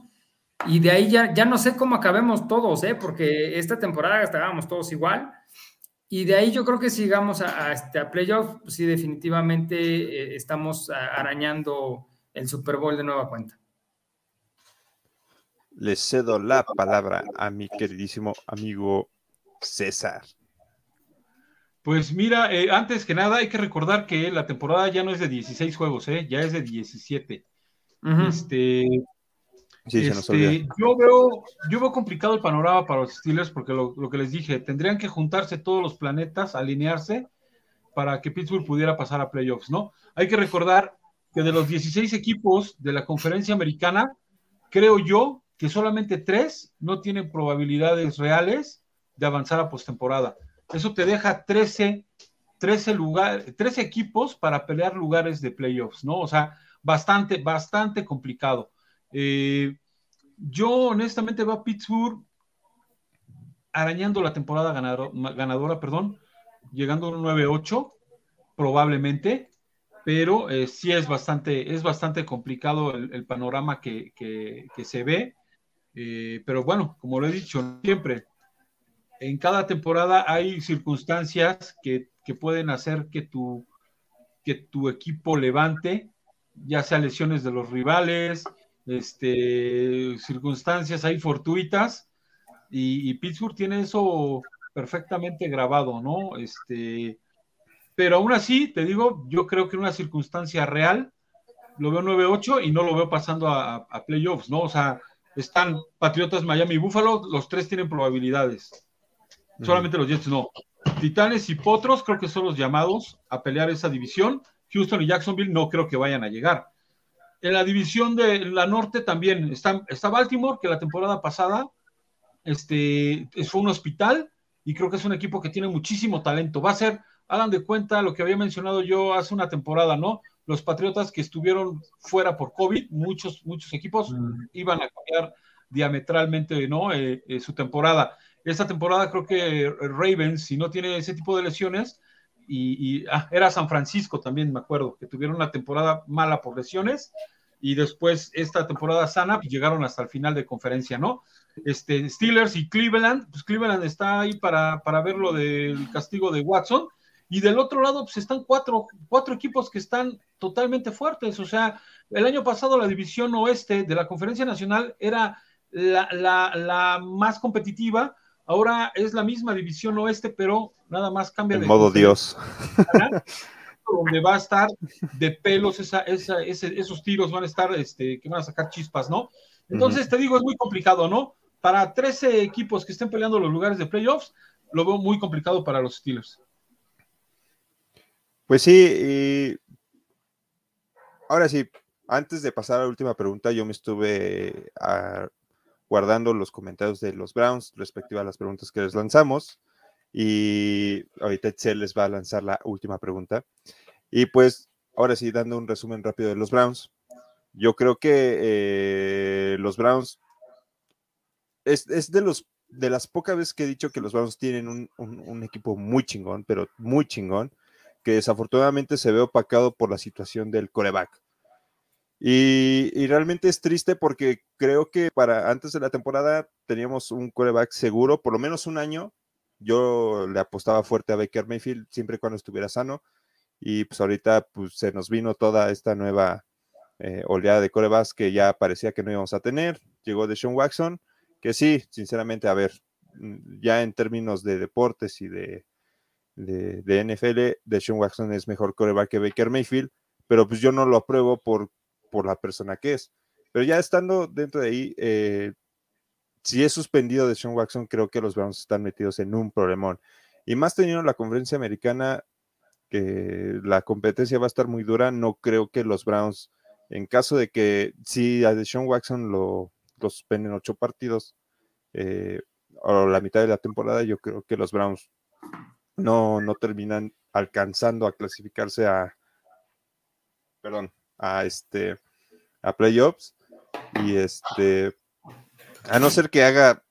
y de ahí ya, ya no sé cómo acabemos todos, ¿eh? porque esta temporada estábamos todos igual, y de ahí yo creo que sigamos a, a, este, a playoff, sí definitivamente eh, estamos arañando el Super Bowl de nueva cuenta. Le cedo la palabra a mi queridísimo amigo César. Pues mira, eh, antes que nada hay que recordar que la temporada ya no es de 16 juegos, ¿eh? ya es de 17. este, Este, yo, veo, yo veo complicado el panorama para los Steelers porque lo, que les dije, tendrían que juntarse todos los planetas, alinearse para que Pittsburgh pudiera pasar a playoffs, ¿no? Hay que recordar que de los 16 equipos de la conferencia americana, creo yo que solamente tres no tienen probabilidades reales de avanzar a postemporada. Eso te deja 13, 13, lugar, 13 equipos para pelear lugares de playoffs, ¿no? O sea, bastante, bastante complicado. Eh, yo honestamente veo a Pittsburgh arañando la temporada ganadora, perdón, llegando a un 9-8, probablemente, pero eh, sí es bastante, es bastante complicado el, panorama que, se ve. Eh, pero bueno, como lo he dicho siempre, en cada temporada hay circunstancias que, pueden hacer que tu, que tu equipo levante, ya sea lesiones de los rivales, este, circunstancias ahí fortuitas, y, Pittsburgh tiene eso perfectamente grabado, ¿no? Este, pero aún así, te digo, yo creo que en una circunstancia real, lo veo 9-8 y no lo veo pasando a, playoffs, ¿no? O sea, están Patriotas, Miami y Buffalo, los tres tienen probabilidades. Solamente los Jets no. Titanes y Potros creo que son los llamados a pelear esa división. Houston y Jacksonville no creo que vayan a llegar. En la división de la norte también está, está Baltimore, que la temporada pasada este, fue un hospital y creo que es un equipo que tiene muchísimo talento. Va a ser, hagan de cuenta lo que había mencionado yo hace una temporada, ¿no? Los Patriotas que estuvieron fuera por COVID, muchos, muchos equipos mm. iban a cambiar diametralmente, ¿no? Eh, eh, su temporada. Esta temporada creo que Ravens, si no tiene ese tipo de lesiones, y, ah, era San Francisco también, me acuerdo, que tuvieron una temporada mala por lesiones y después esta temporada sana, pues llegaron hasta el final de conferencia, ¿no? Este, Steelers y Cleveland, pues Cleveland está ahí para, para ver lo del castigo de Watson. Y del otro lado, pues están cuatro, cuatro equipos que están totalmente fuertes. O sea, el año pasado la división oeste de la Conferencia Nacional era la, la más competitiva Ahora es la misma división oeste, pero nada más cambia de. modo Dios. Donde va a estar de pelos esa, esos tiros, van a estar, este, que van a sacar chispas, ¿no? Entonces, te digo, es muy complicado, ¿no? Para 13 equipos que estén peleando los lugares de playoffs, lo veo muy complicado para los Steelers. Pues sí, ahora sí, antes de pasar a la última pregunta, yo me estuve a, guardando los comentarios de los Browns respecto a las preguntas que les lanzamos. Y ahorita Excel les va a lanzar la última pregunta. Y pues, ahora sí, dando un resumen rápido de los Browns. Yo creo que eh, los Browns es, de los de las pocas veces que he dicho que los Browns tienen un, un, equipo muy chingón, pero muy chingón, que desafortunadamente se ve opacado por la situación del coreback. Y, realmente es triste porque creo que para antes de la temporada teníamos un quarterback seguro, por lo menos un año. Yo le apostaba fuerte a Baker Mayfield siempre y cuando estuviera sano. Y pues ahorita pues, se nos vino toda esta nueva eh, oleada de corebacks que ya parecía que no íbamos a tener. Llegó de Sean Watson, que sí, sinceramente, a ver, mm, ya en términos de deportes y de, de, de NFL, Sean Watson es mejor coreback que Baker Mayfield, pero pues yo no lo apruebo por por la persona que es. Pero ya estando dentro de ahí, eh, si es suspendido de Sean Watson, creo que los Browns están metidos en un problemón. Y más teniendo la conferencia americana, que la competencia va a estar muy dura, no creo que los Browns, en caso de que si a Sean Watson lo, suspenden ocho partidos eh, o la mitad de la temporada, yo creo que los Browns no, no terminan alcanzando a clasificarse a, perdón, a este a playoffs y este a no ser que haga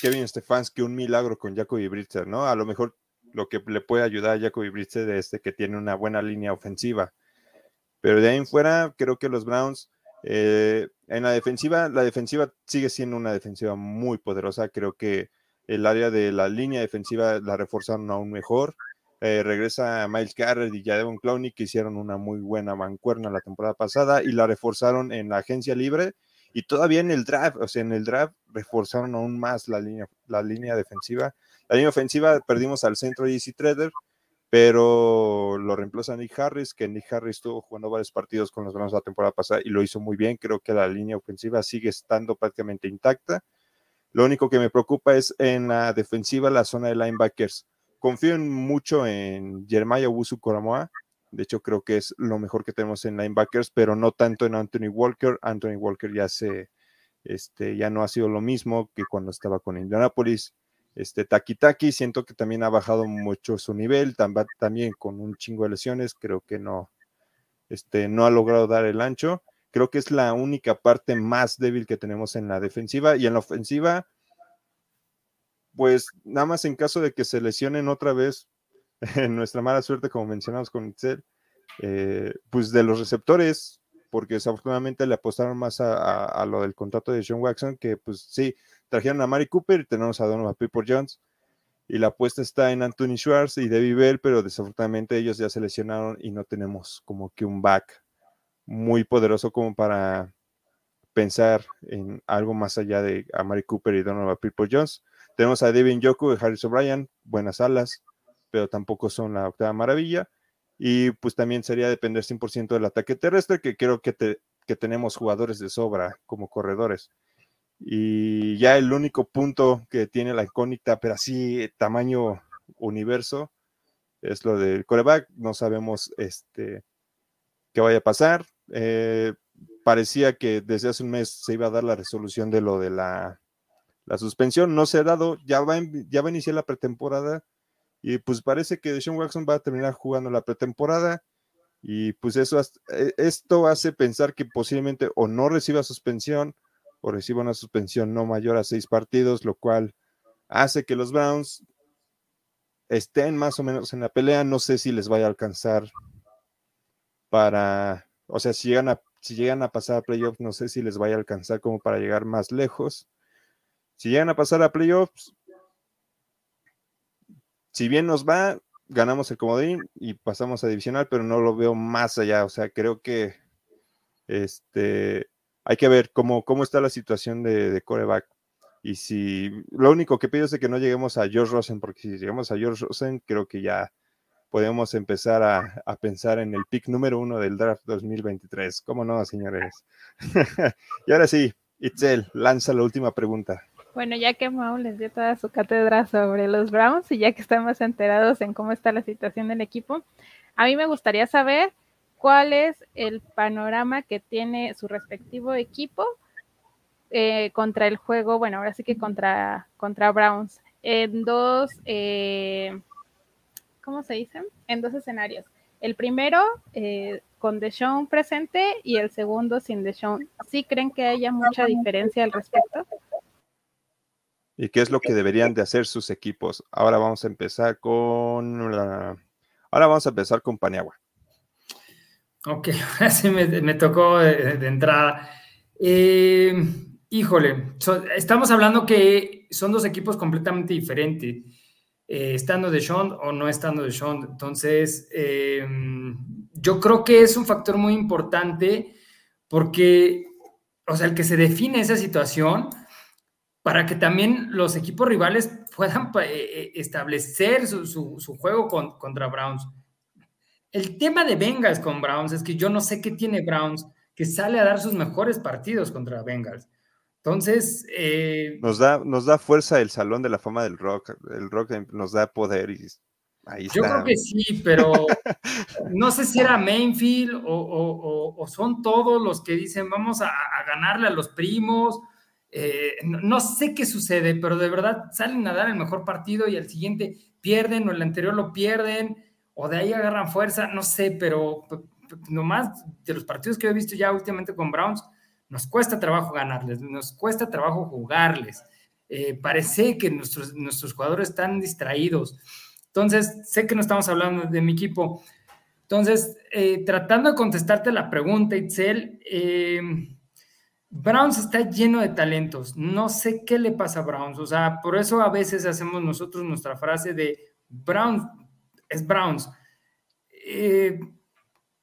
Kevin Stefanski un milagro con Jacoby Britzer, ¿no? A lo mejor lo que le puede ayudar a Jacoby Britzer es este que tiene una buena línea ofensiva. Pero de ahí en fuera, creo que los Browns eh, en la defensiva, la defensiva sigue siendo una defensiva muy poderosa. Creo que el área de la línea defensiva la reforzaron aún mejor. Eh, regresa Miles Garrett y Jadon Clowney, que hicieron una muy buena mancuerna la temporada pasada y la reforzaron en la agencia libre. Y todavía en el draft, o sea, en el draft reforzaron aún más la línea, la línea defensiva. La línea ofensiva perdimos al centro Easy Trader, pero lo reemplaza Nick Harris, que Nick Harris estuvo jugando varios partidos con los Browns la temporada pasada y lo hizo muy bien. Creo que la línea ofensiva sigue estando prácticamente intacta. Lo único que me preocupa es en la defensiva, la zona de linebackers. Confío mucho en Jeremiah Wusu Koromoa. De hecho, creo que es lo mejor que tenemos en linebackers, pero no tanto en Anthony Walker. Anthony Walker ya se, este, ya no ha sido lo mismo que cuando estaba con Indianapolis. Este Taki Taki, siento que también ha bajado mucho su nivel, también con un chingo de lesiones, creo que no, este, no ha logrado dar el ancho. Creo que es la única parte más débil que tenemos en la defensiva y en la ofensiva, pues nada más en caso de que se lesionen otra vez, en nuestra mala suerte, como mencionamos con Itzel, eh, pues de los receptores, porque desafortunadamente le apostaron más a, lo del contrato de John Waxon, que pues sí, trajeron a Mari Cooper y tenemos a Donovan People Jones. Y la apuesta está en Anthony Schwartz y Debbie Bell, pero desafortunadamente ellos ya se lesionaron y no tenemos como que un back muy poderoso como para pensar en algo más allá de a Mari Cooper y Donovan People Jones. Tenemos a Devin Yoku y Harris O'Brien, buenas alas, pero tampoco son la octava maravilla. Y pues también sería depender 100% del ataque terrestre, que creo que, que tenemos jugadores de sobra como corredores. Y ya el único punto que tiene la incógnita, pero así tamaño universo, es lo del coreback. No sabemos este, qué vaya a pasar. Eh, parecía que desde hace un mes se iba a dar la resolución de lo de la, la suspensión. No se ha dado, ya va, ya va a iniciar la pretemporada y pues parece que Deshaun Watson va a terminar jugando la pretemporada. Y pues eso, eh, esto hace pensar que posiblemente o no reciba suspensión o reciba una suspensión no mayor a seis partidos, lo cual hace que los Browns estén más o menos en la pelea. No sé si les vaya a alcanzar para, o sea, si llegan a, si llegan a pasar a playoffs, no sé si les vaya a alcanzar como para llegar más lejos. Si llegan a pasar a playoffs, si bien nos va, ganamos el comodín y pasamos a divisional, pero no lo veo más allá. O sea, creo que este, hay que ver cómo, cómo está la situación de, de coreback. Y si lo único que pido es que no lleguemos a George Rosen, porque si llegamos a George Rosen, creo que ya podemos empezar a, a pensar en el pick número uno del draft 2023. ¿Cómo no, señores? y ahora sí, Itzel, lanza la última pregunta. Bueno, ya que Mau les dio toda su cátedra sobre los Browns y ya que estamos enterados en cómo está la situación del equipo, a mí me gustaría saber cuál es el panorama que tiene su respectivo equipo eh, contra el juego, bueno, ahora sí que contra, contra Browns, en dos, eh, ¿cómo se dicen? En dos escenarios. El primero eh, con Deshaun presente y el segundo sin Deshaun. ¿Sí creen que haya mucha diferencia al respecto? Y qué es lo que deberían de hacer sus equipos. Ahora vamos a empezar con la... Ahora vamos a empezar con Paniagua. Ok, así me, tocó de, entrada. Eh, híjole, estamos hablando que son dos equipos completamente diferentes, eh, estando de Sean o no estando de Sean. Entonces, eh, yo creo que es un factor muy importante porque, o sea, el que se define esa situación para que también los equipos rivales puedan eh, eh, establecer su, juego contra Browns. El tema de Bengals con Browns es que yo no sé qué tiene Browns que sale a dar sus mejores partidos contra Bengals. Entonces... Eh, nos, da, nos da fuerza el Salón de la Fama del Rock. El Rock nos da poder y ahí Yo creo que sí, pero no sé si era Mainfield o, son todos los que dicen vamos a ganarle a los primos eh, no, sé qué sucede, pero de verdad salen a dar el mejor partido y al siguiente pierden o el anterior lo pierden o de ahí agarran fuerza, no sé, pero nomás de los partidos que he visto ya últimamente con Browns, nos cuesta trabajo ganarles, nos cuesta trabajo jugarles. Eh, parece que nuestros, nuestros jugadores están distraídos. Entonces, sé que no estamos hablando de mi equipo. Entonces, eh, tratando de contestarte la pregunta, Itzel, eh, Browns está lleno de talentos. No sé qué le pasa a Browns. O sea, por eso a veces hacemos nosotros nuestra frase de Browns es Browns. Eh,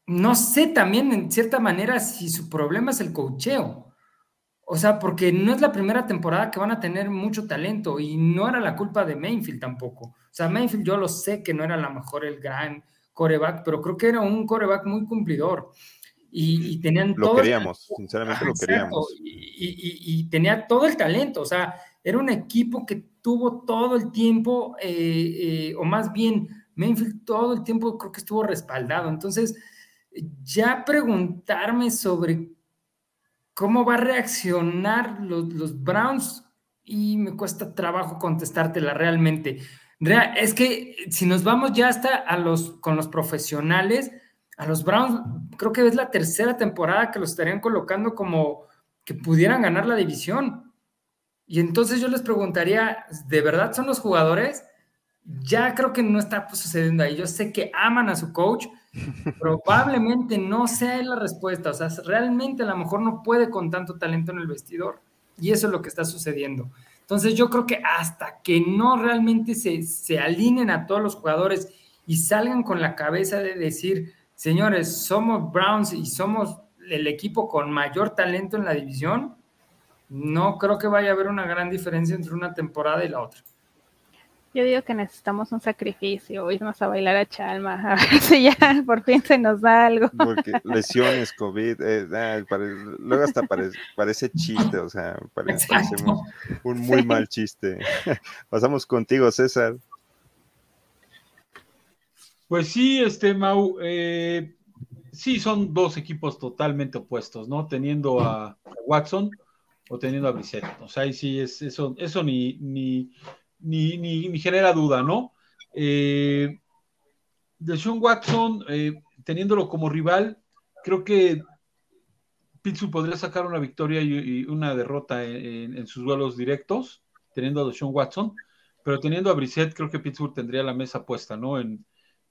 no sé también en cierta manera si su problema es el cocheo. O sea, porque no es la primera temporada que van a tener mucho talento y no era la culpa de Mainfield tampoco. O sea, Mainfield yo lo sé que no era a lo mejor el gran coreback, pero creo que era un coreback muy cumplidor. Y, tenían lo queríamos, sinceramente lo queríamos. Y, tenía todo el talento, o sea, era un equipo que tuvo todo el tiempo, eh, eh, o más bien, Mainfield todo el tiempo creo que estuvo respaldado. Entonces, ya preguntarme sobre cómo va a reaccionar los, Browns y me cuesta trabajo contestártela realmente. Es que si nos vamos ya hasta a los, con los profesionales, a los Browns, creo que es la tercera temporada que los estarían colocando como que pudieran ganar la división. Y entonces yo les preguntaría, ¿de verdad son los jugadores? Ya creo que no está sucediendo ahí. Yo sé que aman a su coach, probablemente no sea la respuesta. O sea, realmente a lo mejor no puede con tanto talento en el vestidor. Y eso es lo que está sucediendo. Entonces yo creo que hasta que no realmente se, se alineen a todos los jugadores y salgan con la cabeza de decir, señores, somos Browns y somos el equipo con mayor talento en la división, no creo que vaya a haber una gran diferencia entre una temporada y la otra. Yo digo que necesitamos un sacrificio, irnos a bailar a Chalma, a ver si ya por fin se nos da algo. Porque lesiones, COVID, eh, ah, luego hasta parece, chiste, o sea, parece, un, muy mal chiste. Pasamos contigo, César. Pues sí, este Mau, eh, sí son dos equipos totalmente opuestos, ¿no? Teniendo a Watson o teniendo a Brissett. O sea, ahí sí es eso, eso ni, ni ni, ni, genera duda, ¿no? Eh, de Sean Watson, eh, teniéndolo como rival, creo que Pittsburgh podría sacar una victoria y, una derrota en, sus duelos directos, teniendo a Sean Watson, pero teniendo a Brissett, creo que Pittsburgh tendría la mesa puesta, ¿no? En,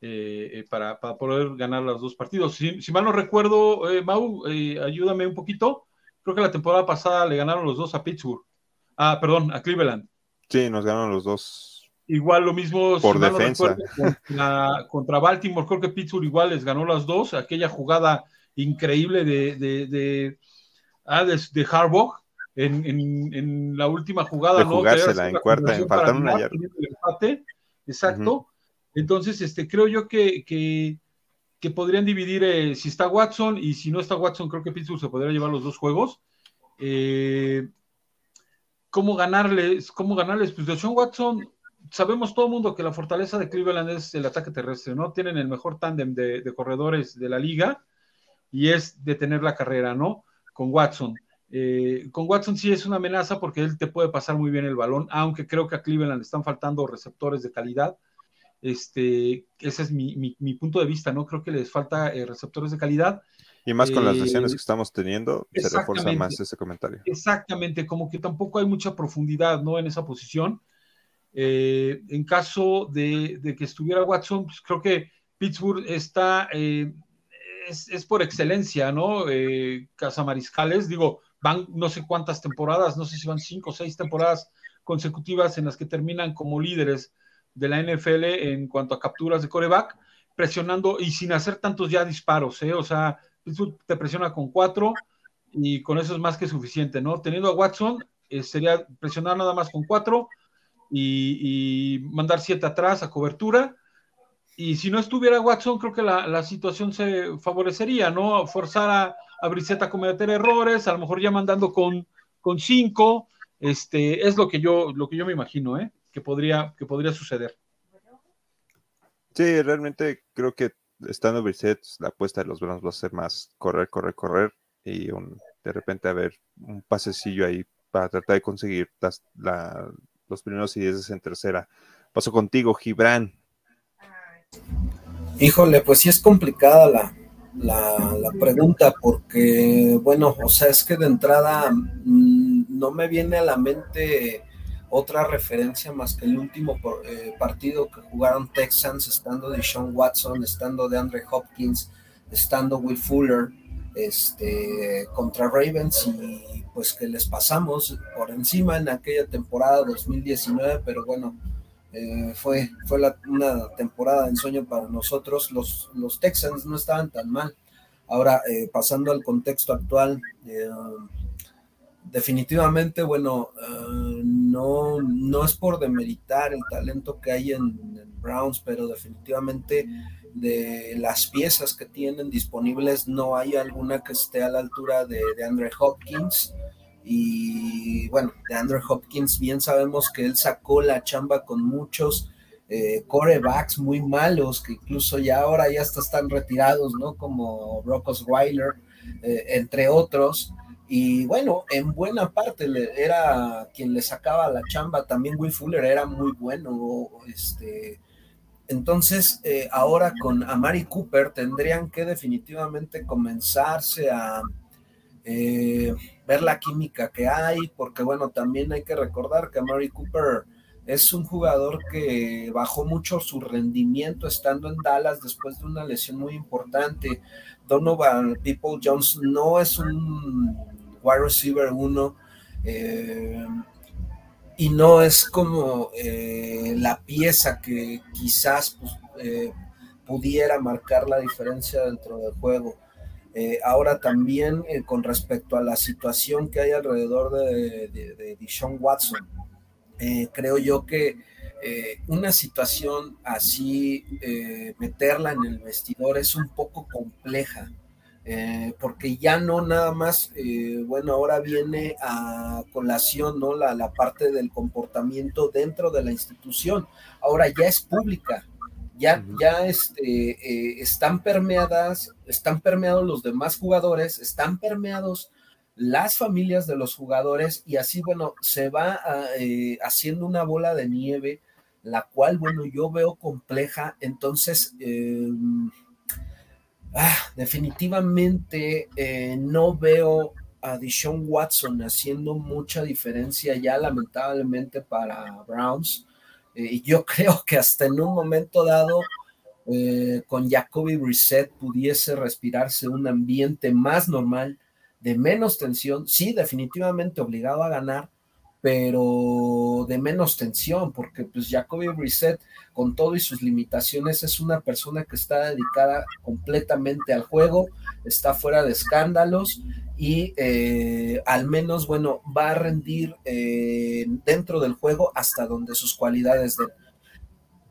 eh, para, poder ganar los dos partidos. Si, mal no recuerdo, Mau, ayúdame un poquito. Creo que la temporada pasada le ganaron los dos a Pittsburgh. Ah, perdón, a Cleveland. Sí, nos ganaron los dos. Igual lo mismo por defensa. contra, Baltimore, creo que Pittsburgh igual les ganó las dos. Aquella jugada increíble de, de, de, ah, de, Harbaugh en, en, la última jugada. De jugársela en cuarta, en faltan una yarda. Exacto. Entonces, este, creo yo que, que, podrían dividir eh, si está Watson y si no está Watson, creo que Pittsburgh se podría llevar los dos juegos. Eh, ¿Cómo ganarles? ¿Cómo ganarles? Pues de Sean Watson, sabemos todo el mundo que la fortaleza de Cleveland es el ataque terrestre, ¿no? Tienen el mejor tándem de, corredores de la liga y es detener la carrera, ¿no? Con Watson. Eh, con Watson sí es una amenaza porque él te puede pasar muy bien el balón, aunque creo que a Cleveland le están faltando receptores de calidad. Este, ese es mi, punto de vista, ¿no? Creo que les falta eh, receptores de calidad. Y más con las lesiones eh, que estamos teniendo, se refuerza más ese comentario. Exactamente, como que tampoco hay mucha profundidad, ¿no? En esa posición. Eh, en caso de, que estuviera Watson, pues creo que Pittsburgh está, eh, es, por excelencia, ¿no? Casamariscales, digo, van no sé cuántas temporadas, no sé si van cinco o seis temporadas consecutivas en las que terminan como líderes de la NFL en cuanto a capturas de coreback, presionando y sin hacer tantos ya disparos, ¿eh? O sea, te presiona con cuatro y con eso es más que suficiente, ¿no? Teniendo a Watson, eh, sería presionar nada más con cuatro y, mandar siete atrás a cobertura. Y si no estuviera Watson, creo que la, situación se favorecería, ¿no? Forzar a, a Brissette a cometer errores, a lo mejor ya mandando con, con cinco, este, es lo que yo, lo que yo me imagino, ¿eh? Que podría, que podría suceder. Sí, realmente creo que estando Brissett, la apuesta de los Browns va a ser más correr, correr, correr y de repente haber un pasecillo ahí para tratar de conseguir los primeros y diez en tercera. Paso contigo, Gibran. Híjole, pues sí es complicada la, la, la, pregunta porque, bueno, o sea, es que de entrada mm, no me viene a la mente otra referencia más que el último eh, partido que jugaron Texans, estando de Sean Watson, estando de Andre Hopkins, estando Will Fuller, este, contra Ravens y pues que les pasamos por encima en aquella temporada 2019, pero bueno, eh, fue, fue una temporada de ensueño para nosotros. Los, los Texans no estaban tan mal. Ahora, eh, pasando al contexto actual, definitivamente, bueno, uh, no, no es por demeritar el talento que hay en, en, Browns, pero definitivamente de las piezas que tienen disponibles no hay alguna que esté a la altura de, de Andre Hopkins. Y bueno, de Andre Hopkins bien sabemos que él sacó la chamba con muchos eh, corebacks muy malos, que incluso ya ahora ya hasta están retirados, ¿no? Como Brock Osweiler, eh, entre otros. Y bueno, en buena parte era quien le sacaba la chamba. También Will Fuller era muy bueno. Este, entonces, eh, ahora con Amari Cooper tendrían que definitivamente comenzarse a eh, ver la química que hay, porque bueno, también hay que recordar que Amari Cooper es un jugador que bajó mucho su rendimiento estando en Dallas después de una lesión muy importante. Donovan People Jones no es un wide receiver uno eh, y no es como eh, la pieza que quizás pues, eh, pudiera marcar la diferencia dentro del juego. Eh, ahora también con respecto a la situación que hay alrededor de, de, de Dishon Watson, creo yo que una situación así, meterla en el vestidor es un poco compleja, eh, porque ya no nada más, bueno, ahora viene a colación, ¿no? La, la, parte del comportamiento dentro de la institución, ahora ya es pública. Ya, ya este, están permeadas, están permeados los demás jugadores, están permeados las familias de los jugadores y así, bueno, se va eh, haciendo una bola de nieve, la cual, bueno, yo veo compleja, entonces, eh, ah, definitivamente eh, no veo a Deshaun Watson haciendo mucha diferencia ya lamentablemente para Browns. y yo creo que hasta en un momento dado con Jacoby Brissett pudiese respirarse un ambiente más normal de menos tensión, sí, definitivamente obligado a ganar, pero de menos tensión, porque pues Jacoby Brissett, con todo y sus limitaciones, es una persona que está dedicada completamente al juego, está fuera de escándalos y eh, al menos, bueno, va a rendir eh, dentro del juego hasta donde sus cualidades den.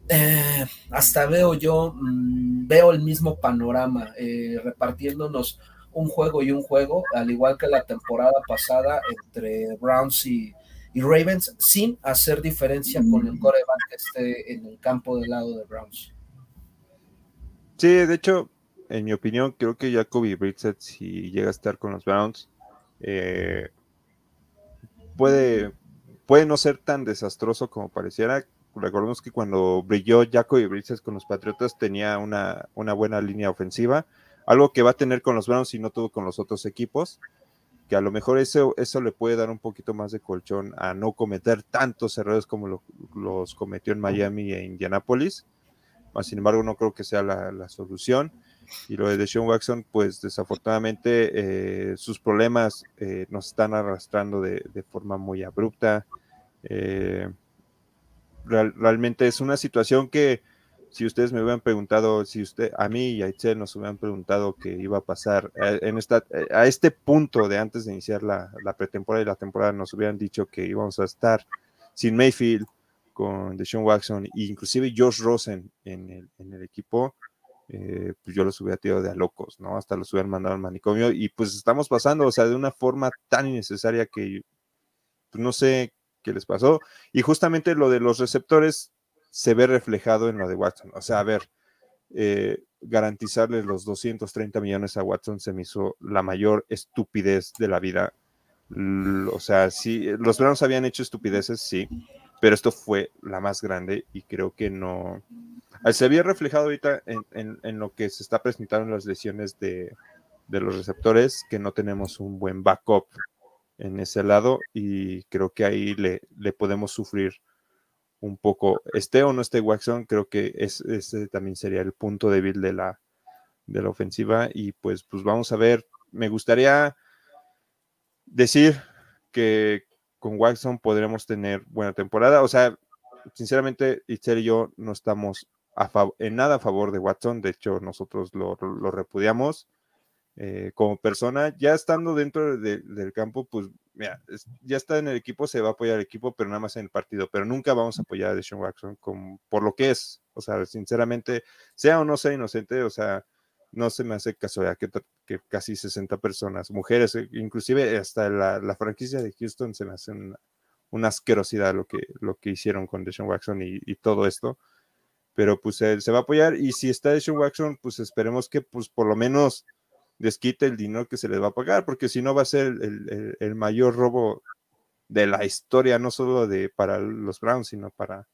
Eh, hasta veo yo, mmm, veo el mismo panorama, repartiéndonos un juego y un juego, al igual que la temporada pasada entre Browns y, y Ravens, sin hacer diferencia con el coreback que esté en el campo del lado de Browns. Sí, de hecho, en mi opinión, creo que Jacoby Brissett, si llega a estar con los Browns, eh, puede, puede no ser tan desastroso como pareciera. Recordemos que cuando brilló Jacoby Brissett con los Patriotas tenía una, una buena línea ofensiva algo que va a tener con los Browns y no tuvo con los otros equipos, que a lo mejor eso, eso le puede dar un poquito más de colchón a no cometer tantos errores como lo, los cometió en Miami e Indianapolis. Sin embargo, no creo que sea la, la solución. Y lo de Deshaun Watson, pues desafortunadamente eh, sus problemas eh, nos están arrastrando de, de forma muy abrupta. Eh, real, realmente es una situación que si ustedes me hubieran preguntado, si usted, a mí y a Itzel nos hubieran preguntado qué iba a pasar en esta, a este punto de antes de iniciar la, la, pretemporada y la temporada, nos hubieran dicho que íbamos a estar sin Mayfield, con Deshaun Watson, e inclusive Josh Rosen en el, en el equipo, eh, pues yo los hubiera tirado de a locos, ¿no? Hasta los hubieran mandado al manicomio y pues estamos pasando, o sea, de una forma tan innecesaria que pues, no sé qué les pasó. Y justamente lo de los receptores, se ve reflejado en lo de Watson. O sea, a ver, eh, garantizarle los 230 millones a Watson se me hizo la mayor estupidez de la vida. O sea, sí, los Browns habían hecho estupideces, sí, pero esto fue la más grande y creo que no. Se había reflejado ahorita en, en, en lo que se está presentando en las lesiones de, de los receptores, que no tenemos un buen backup en ese lado y creo que ahí le, le podemos sufrir un poco, esté o no esté Watson, creo que es, ese también sería el punto débil de la, de la ofensiva. Y pues, pues vamos a ver, me gustaría decir que con Watson podremos tener buena temporada. O sea, sinceramente, Itzel y yo no estamos en nada a favor de Watson, de hecho nosotros lo, lo repudiamos. Eh, como persona, ya estando dentro de, del campo, pues mira, ya está en el equipo, se va a apoyar al equipo, pero nada más en el partido, pero nunca vamos a apoyar a Deshaun Watson como, por lo que es, o sea, sinceramente, sea o no sea inocente, o sea, no se me hace casualidad que, que casi 60 personas, mujeres, eh, inclusive hasta la, la franquicia de Houston se me hace una, asquerosidad lo que, lo que hicieron con Deshaun Watson y, y todo esto, pero pues él se va a apoyar y si está Deshaun Watson, pues esperemos que pues por lo menos desquite el dinero que se les va a pagar, porque si no va a ser el, el, mayor robo de la historia, no solo de para los Browns, sino para,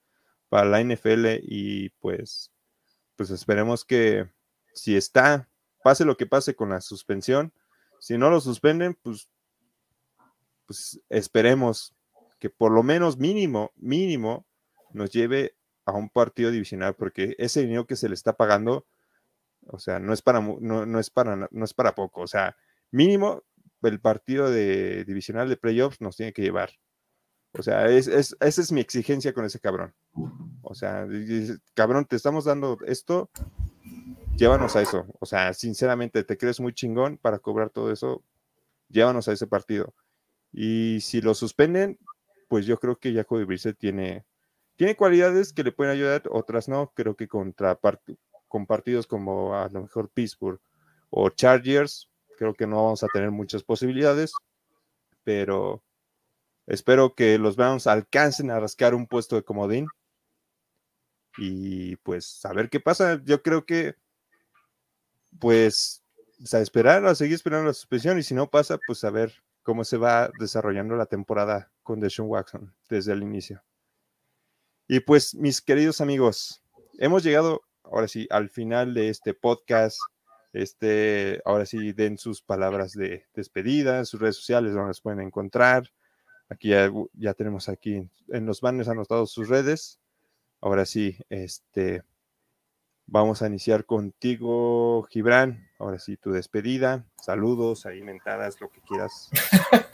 para la NFL y pues, pues esperemos que si está, pase lo que pase con la suspensión, si no lo suspenden, pues, pues esperemos que por lo menos mínimo, mínimo, nos lleve a un partido divisional, porque ese dinero que se le está pagando, o sea, no es para, no, es para, no es para poco, o sea, mínimo el partido de divisional de playoffs nos tiene que llevar. O sea, es, esa es mi exigencia con ese cabrón. O sea, cabrón, te estamos dando esto, llévanos a eso. O sea, sinceramente, te crees muy chingón para cobrar todo eso, llévanos a ese partido. Y si lo suspenden, pues yo creo que Jacoby Brissett tiene, tiene cualidades que le pueden ayudar, otras no. Creo que contra con partidos como a lo mejor Pittsburgh o Chargers, creo que no vamos a tener muchas posibilidades, pero espero que los Browns alcancen a rascar un puesto de comodín y pues a ver qué pasa. Yo creo que pues a esperar, a seguir esperando la suspensión y si no pasa, pues a ver cómo se va desarrollando la temporada con Deshaun Watson desde el inicio. Y pues mis queridos amigos, hemos llegado ahora sí al final de este podcast. Este, ahora sí, den sus palabras de despedida sus redes sociales donde las pueden encontrar. Aquí ya, ya tenemos aquí en los banners anotados sus redes. Ahora sí, este, Vamos a iniciar contigo, Gibran. Ahora sí, tu despedida. Saludos, ahí mentadas, lo que quieras.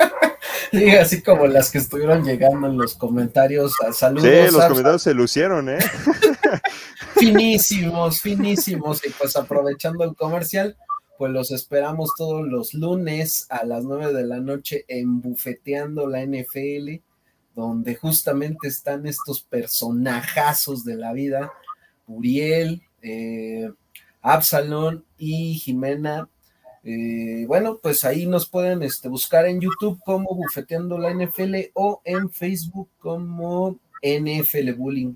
Sí, así como las que estuvieron llegando en los comentarios. Saludos. Sí, los comentarios se lucieron, ¿eh? finísimos, finísimos. Y pues aprovechando el comercial, pues los esperamos todos los lunes a las nueve de la noche en Bufeteando la NFL, donde justamente están estos personajazos de la vida. Uriel, eh, Absalón y Jimena. Eh, bueno, pues ahí nos pueden este, buscar en YouTube como Bufeteando la NFL o en Facebook como NFL Bullying.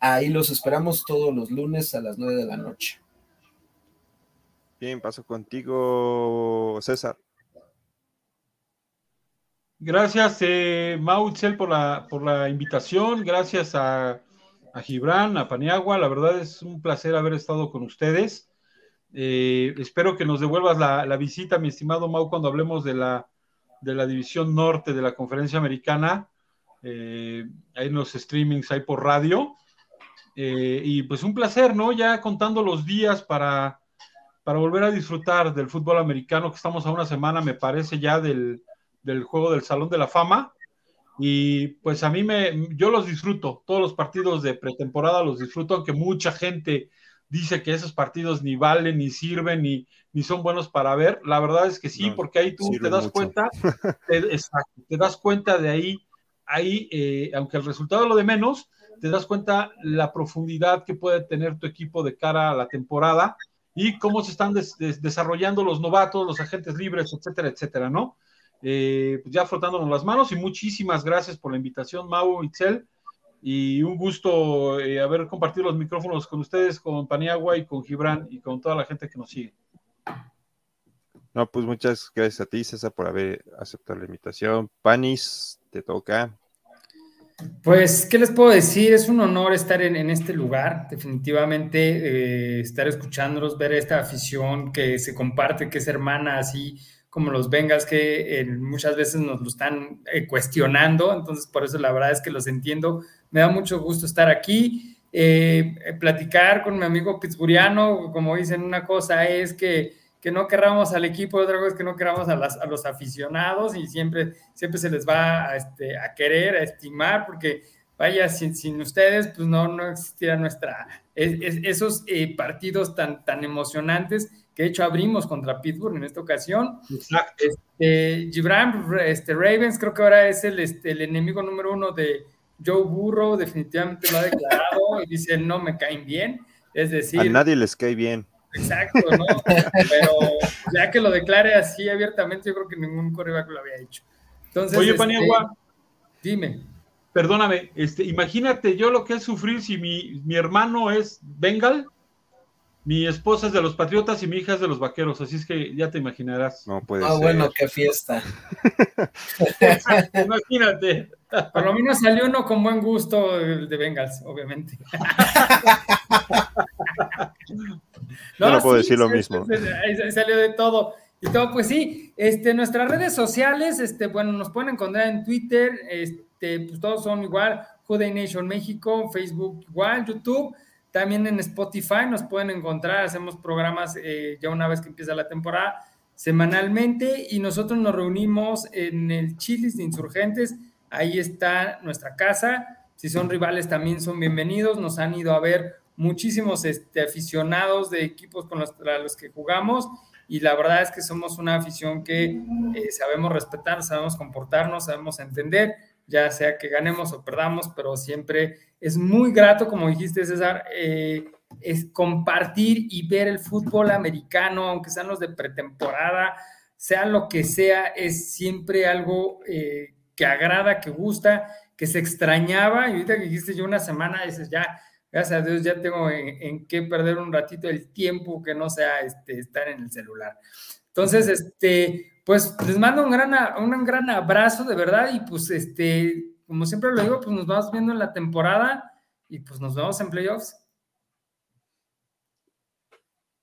Ahí los esperamos todos los lunes a las 9 de la noche. Bien, paso contigo, César. Gracias, eh, por la, por la invitación. Gracias a a Gibran, a Paniagua. La verdad es un placer haber estado con ustedes. Eh, espero que nos devuelvas la, visita, mi estimado Mau, cuando hablemos de la, de la división norte de la conferencia americana. Eh, hay unos streamings ahí por radio. Eh, y pues un placer, ¿no? Ya contando los días para, para volver a disfrutar del fútbol americano, que estamos a una semana, me parece, ya del, del juego del Salón de la Fama. Y pues a mí me, yo los disfruto, todos los partidos de pretemporada los disfruto, aunque mucha gente dice que esos partidos ni valen, ni sirven, ni, ni son buenos para ver. La verdad es que sí, porque ahí tú te das cuenta, te, te das cuenta de ahí, ahí, eh, aunque el resultado es lo de menos, te das cuenta la profundidad que puede tener tu equipo de cara a la temporada y cómo se están desarrollando los novatos, los agentes libres, etcétera, etcétera, ¿no? Eh, pues ya frotándonos las manos y muchísimas gracias por la invitación, Mau Itzel. Y un gusto eh, haber compartido los micrófonos con ustedes, con Paniagua y con Gibran y con toda la gente que nos sigue. No, pues muchas gracias a ti, César, por haber aceptado la invitación. Panis, te toca. Pues, ¿qué les puedo decir? Es un honor estar en, este lugar, definitivamente, eh, estar escuchándolos, ver esta afición que se comparte, que es hermana así como los Bengals que eh, muchas veces nos lo están eh, cuestionando, entonces por eso la verdad es que los entiendo. Me da mucho gusto estar aquí, eh, platicar con mi amigo Pittsburghiano, como dicen, una cosa es que, que no querramos al equipo, otra cosa es que no queramos a, a los aficionados y siempre, siempre se les va a, este, a querer, a estimar, porque vaya, sin, sin, ustedes, pues no, no existiera nuestra, esos partidos tan, tan emocionantes que de hecho abrimos contra Pittsburgh en esta ocasión. Exacto. Este, Gibran este, Ravens creo que ahora es el, este, el enemigo número uno de Joe Burrow, definitivamente lo ha declarado y dice no me caen bien. Es decir, a nadie les cae bien. Exacto, ¿no? Pero ya que lo declare así abiertamente, yo creo que ningún coreback lo había hecho. Entonces, Oye, Paniagua, este, dime. Perdóname, este, imagínate yo lo que es sufrir si mi, mi hermano es Bengal, mi esposa es de los Patriotas y mi hija es de los Vaqueros, así es que ya te imaginarás. No puede ah, bueno, qué fiesta. Imagínate. Por lo menos salió uno con buen gusto de Bengals, obviamente. no, no puedo decir lo mismo. Salió de todo. Y todo, pues sí, este, nuestras redes sociales, este, bueno, nos pueden encontrar en Twitter, este, pues todos son igual, Juday Nation México, Facebook igual, YouTube, también en Spotify nos pueden encontrar, hacemos programas eh, ya una vez que empieza la temporada, semanalmente, y nosotros nos reunimos en el Chilis de Insurgentes, ahí está nuestra casa, si son rivales también son bienvenidos, nos han ido a ver muchísimos este, aficionados de equipos con los, que jugamos y la verdad es que somos una afición que eh, sabemos respetar, sabemos comportarnos, sabemos entender, ya sea que ganemos o perdamos, pero siempre es muy grato, como dijiste César, eh, es compartir y ver el fútbol americano, aunque sean los de pretemporada, sea lo que sea, es siempre algo eh, que agrada, que gusta, que se extrañaba, y ahorita que dijiste yo una semana, dices ya, gracias a Dios ya tengo en, qué perder un ratito el tiempo que no sea este, estar en el celular. Entonces, este, pues les mando un gran, un gran abrazo de verdad y pues este, como siempre lo digo, pues nos vamos viendo en la temporada y pues nos vemos en playoffs.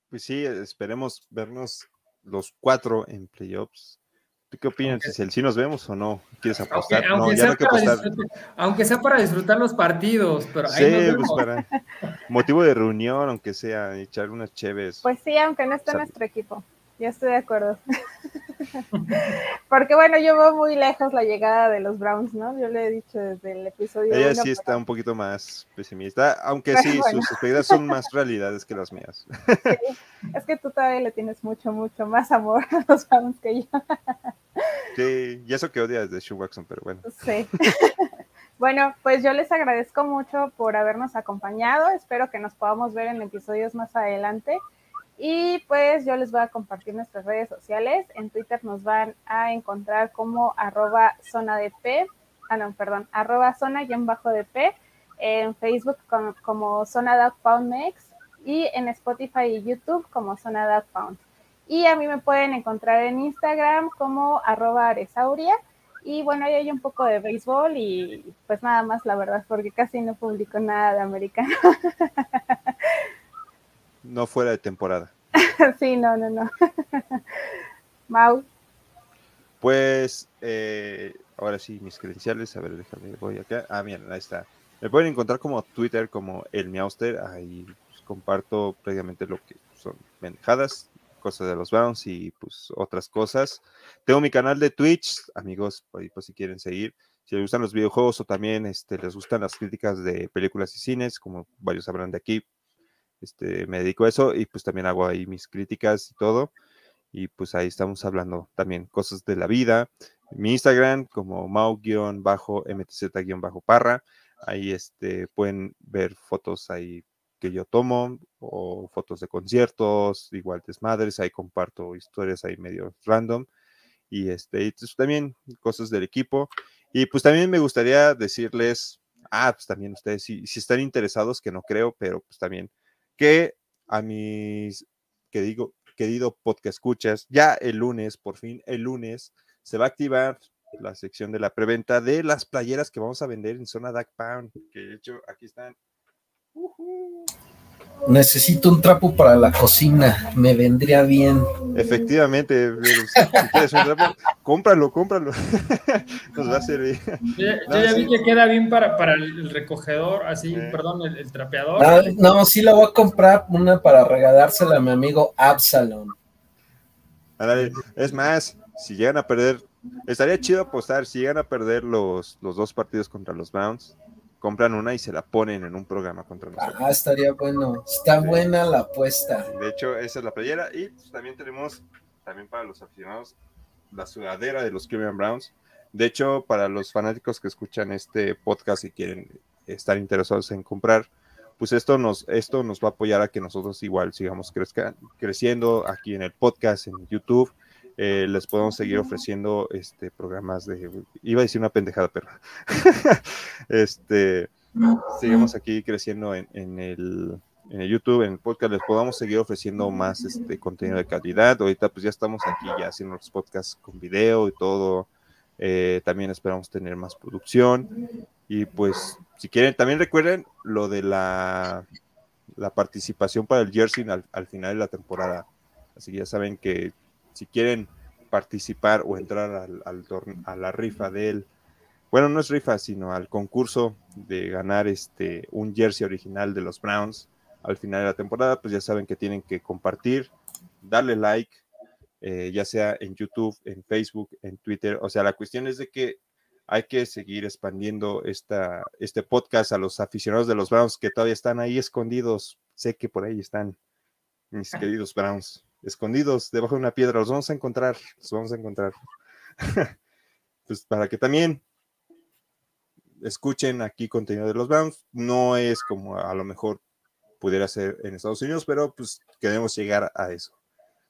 Pues sí, esperemos vernos los cuatro en playoffs qué opinas? Si el sí nos vemos o no? ¿Quieres apostar? Aunque, no, ya que apostar. Aunque sea para disfrutar los partidos, pero ahí Sí, pues para motivo de reunión, aunque sea, echar unas chéves. Pues sí, aunque no esté nuestro equipo. Yo estoy de acuerdo. Porque bueno, yo veo muy lejos la llegada de los Browns, ¿no? Yo le he dicho desde el episodio. Ella sí está un poquito más pesimista, aunque sí, sus expectativas son más realidades que las mías. Es que tú todavía le tienes mucho, mucho más amor a los Browns que yo. Sí, y eso que odias de Sean Watson, pero bueno. Sí. Bueno, pues yo les agradezco mucho por habernos acompañado. Espero que nos podamos ver en episodios más adelante. Y pues yo les voy a compartir nuestras redes sociales. En Twitter nos van a encontrar como arroba zona de P, ah no, perdón, arroba zona-dp, en Facebook como, Zona Dog Pound Mix y en Spotify y YouTube como Zona. Y a mí me pueden encontrar en Instagram como arroba aresauria. Y bueno, ahí hay un poco de béisbol y pues nada más, la verdad, porque casi no publico nada de americano. no fuera de temporada. sí, no, no, no. Mau. Pues, eh, ahora sí, mis credenciales, a ver, déjame, voy acá. Ah, bien, ahí está. Me pueden encontrar como Twitter, como el Miauster, ahí pues, comparto previamente lo que son manejadas, cosas de los Browns y pues otras cosas. Tengo mi canal de Twitch, amigos, por ahí pues si quieren seguir. Si les gustan los videojuegos o también este, les gustan las críticas de películas y cines, como varios sabrán de aquí, este, me dedico a eso y pues también hago ahí mis críticas y todo. Y pues ahí estamos hablando también cosas de la vida. Mi Instagram como mau-mtz-parra. Ahí este, pueden ver fotos ahí que yo tomo o fotos de conciertos, igual desmadres, ahí comparto historias ahí medio random y este y pues también cosas del equipo y pues también me gustaría decirles, ah, pues también ustedes si, si están interesados, que no creo, pero pues también que a mis, que digo, querido podcast escuchas, ya el lunes, por fin el lunes, se va a activar la sección de la preventa de las playeras que vamos a vender en zona Duck Pound, que de hecho aquí están. Necesito un trapo para la cocina, me vendría bien. Efectivamente, si quieres un trapo, cómpralo, cómpralo. Nos va a servir. Yo, ya vi que queda bien para, para el recogedor, así, perdón, el, trapeador. Ah, no, sí la voy a comprar una para regalársela a mi amigo Absalom. Es más, si llegan a perder, estaría chido apostar, si llegan a perder los, los dos partidos contra los Browns, compran una y se la ponen en un programa contra nosotros. Ah, estaría bueno. Está buena la apuesta. De hecho, esa es la playera. Y pues, también tenemos, también para los aficionados, la sudadera de los Cleveland Browns. De hecho, para los fanáticos que escuchan este podcast y quieren estar interesados en comprar, pues esto nos, esto nos va a apoyar a que nosotros igual sigamos creciendo aquí en el podcast, en YouTube. Eh, les podemos seguir ofreciendo este programas de iba a decir una pendejada pero este seguimos aquí creciendo en, el en el YouTube, en el podcast, les podamos seguir ofreciendo más este contenido de calidad. Ahorita pues ya estamos aquí ya haciendo los podcasts con video y todo. Eh, también esperamos tener más producción. Y pues si quieren, también recuerden lo de la, la participación para el jersey al, final de la temporada. Así que ya saben que si quieren participar o entrar al, al a la rifa del, bueno, no es rifa, sino al concurso de ganar este un jersey original de los Browns al final de la temporada, pues ya saben que tienen que compartir, darle like, eh, ya sea en YouTube, en Facebook, en Twitter. O sea, la cuestión es de que hay que seguir expandiendo esta, este podcast a los aficionados de los Browns que todavía están ahí escondidos. Sé que por ahí están mis queridos Browns, escondidos debajo de una piedra. Los vamos a encontrar, los vamos a encontrar. pues para que también escuchen aquí contenido de los Browns. No es como a lo mejor pudiera ser en Estados Unidos, pero pues queremos llegar a eso.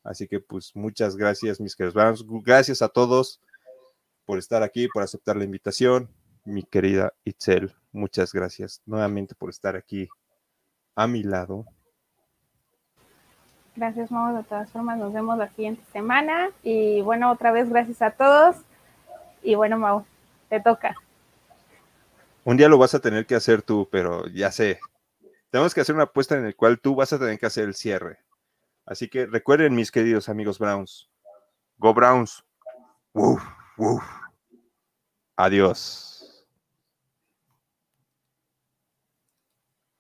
Así que pues muchas gracias, mis queridos Browns. Gracias a todos por estar aquí, por aceptar la invitación. Mi querida Itzel, muchas gracias nuevamente por estar aquí a mi lado. Gracias, Mau. De todas formas, nos vemos la siguiente semana. Y bueno, otra vez gracias a todos. Y bueno, Mau, te toca. Un día lo vas a tener que hacer tú, pero ya sé. Tenemos que hacer una apuesta en la cual tú vas a tener que hacer el cierre. Así que recuerden, mis queridos amigos Browns. Go Browns. Adiós.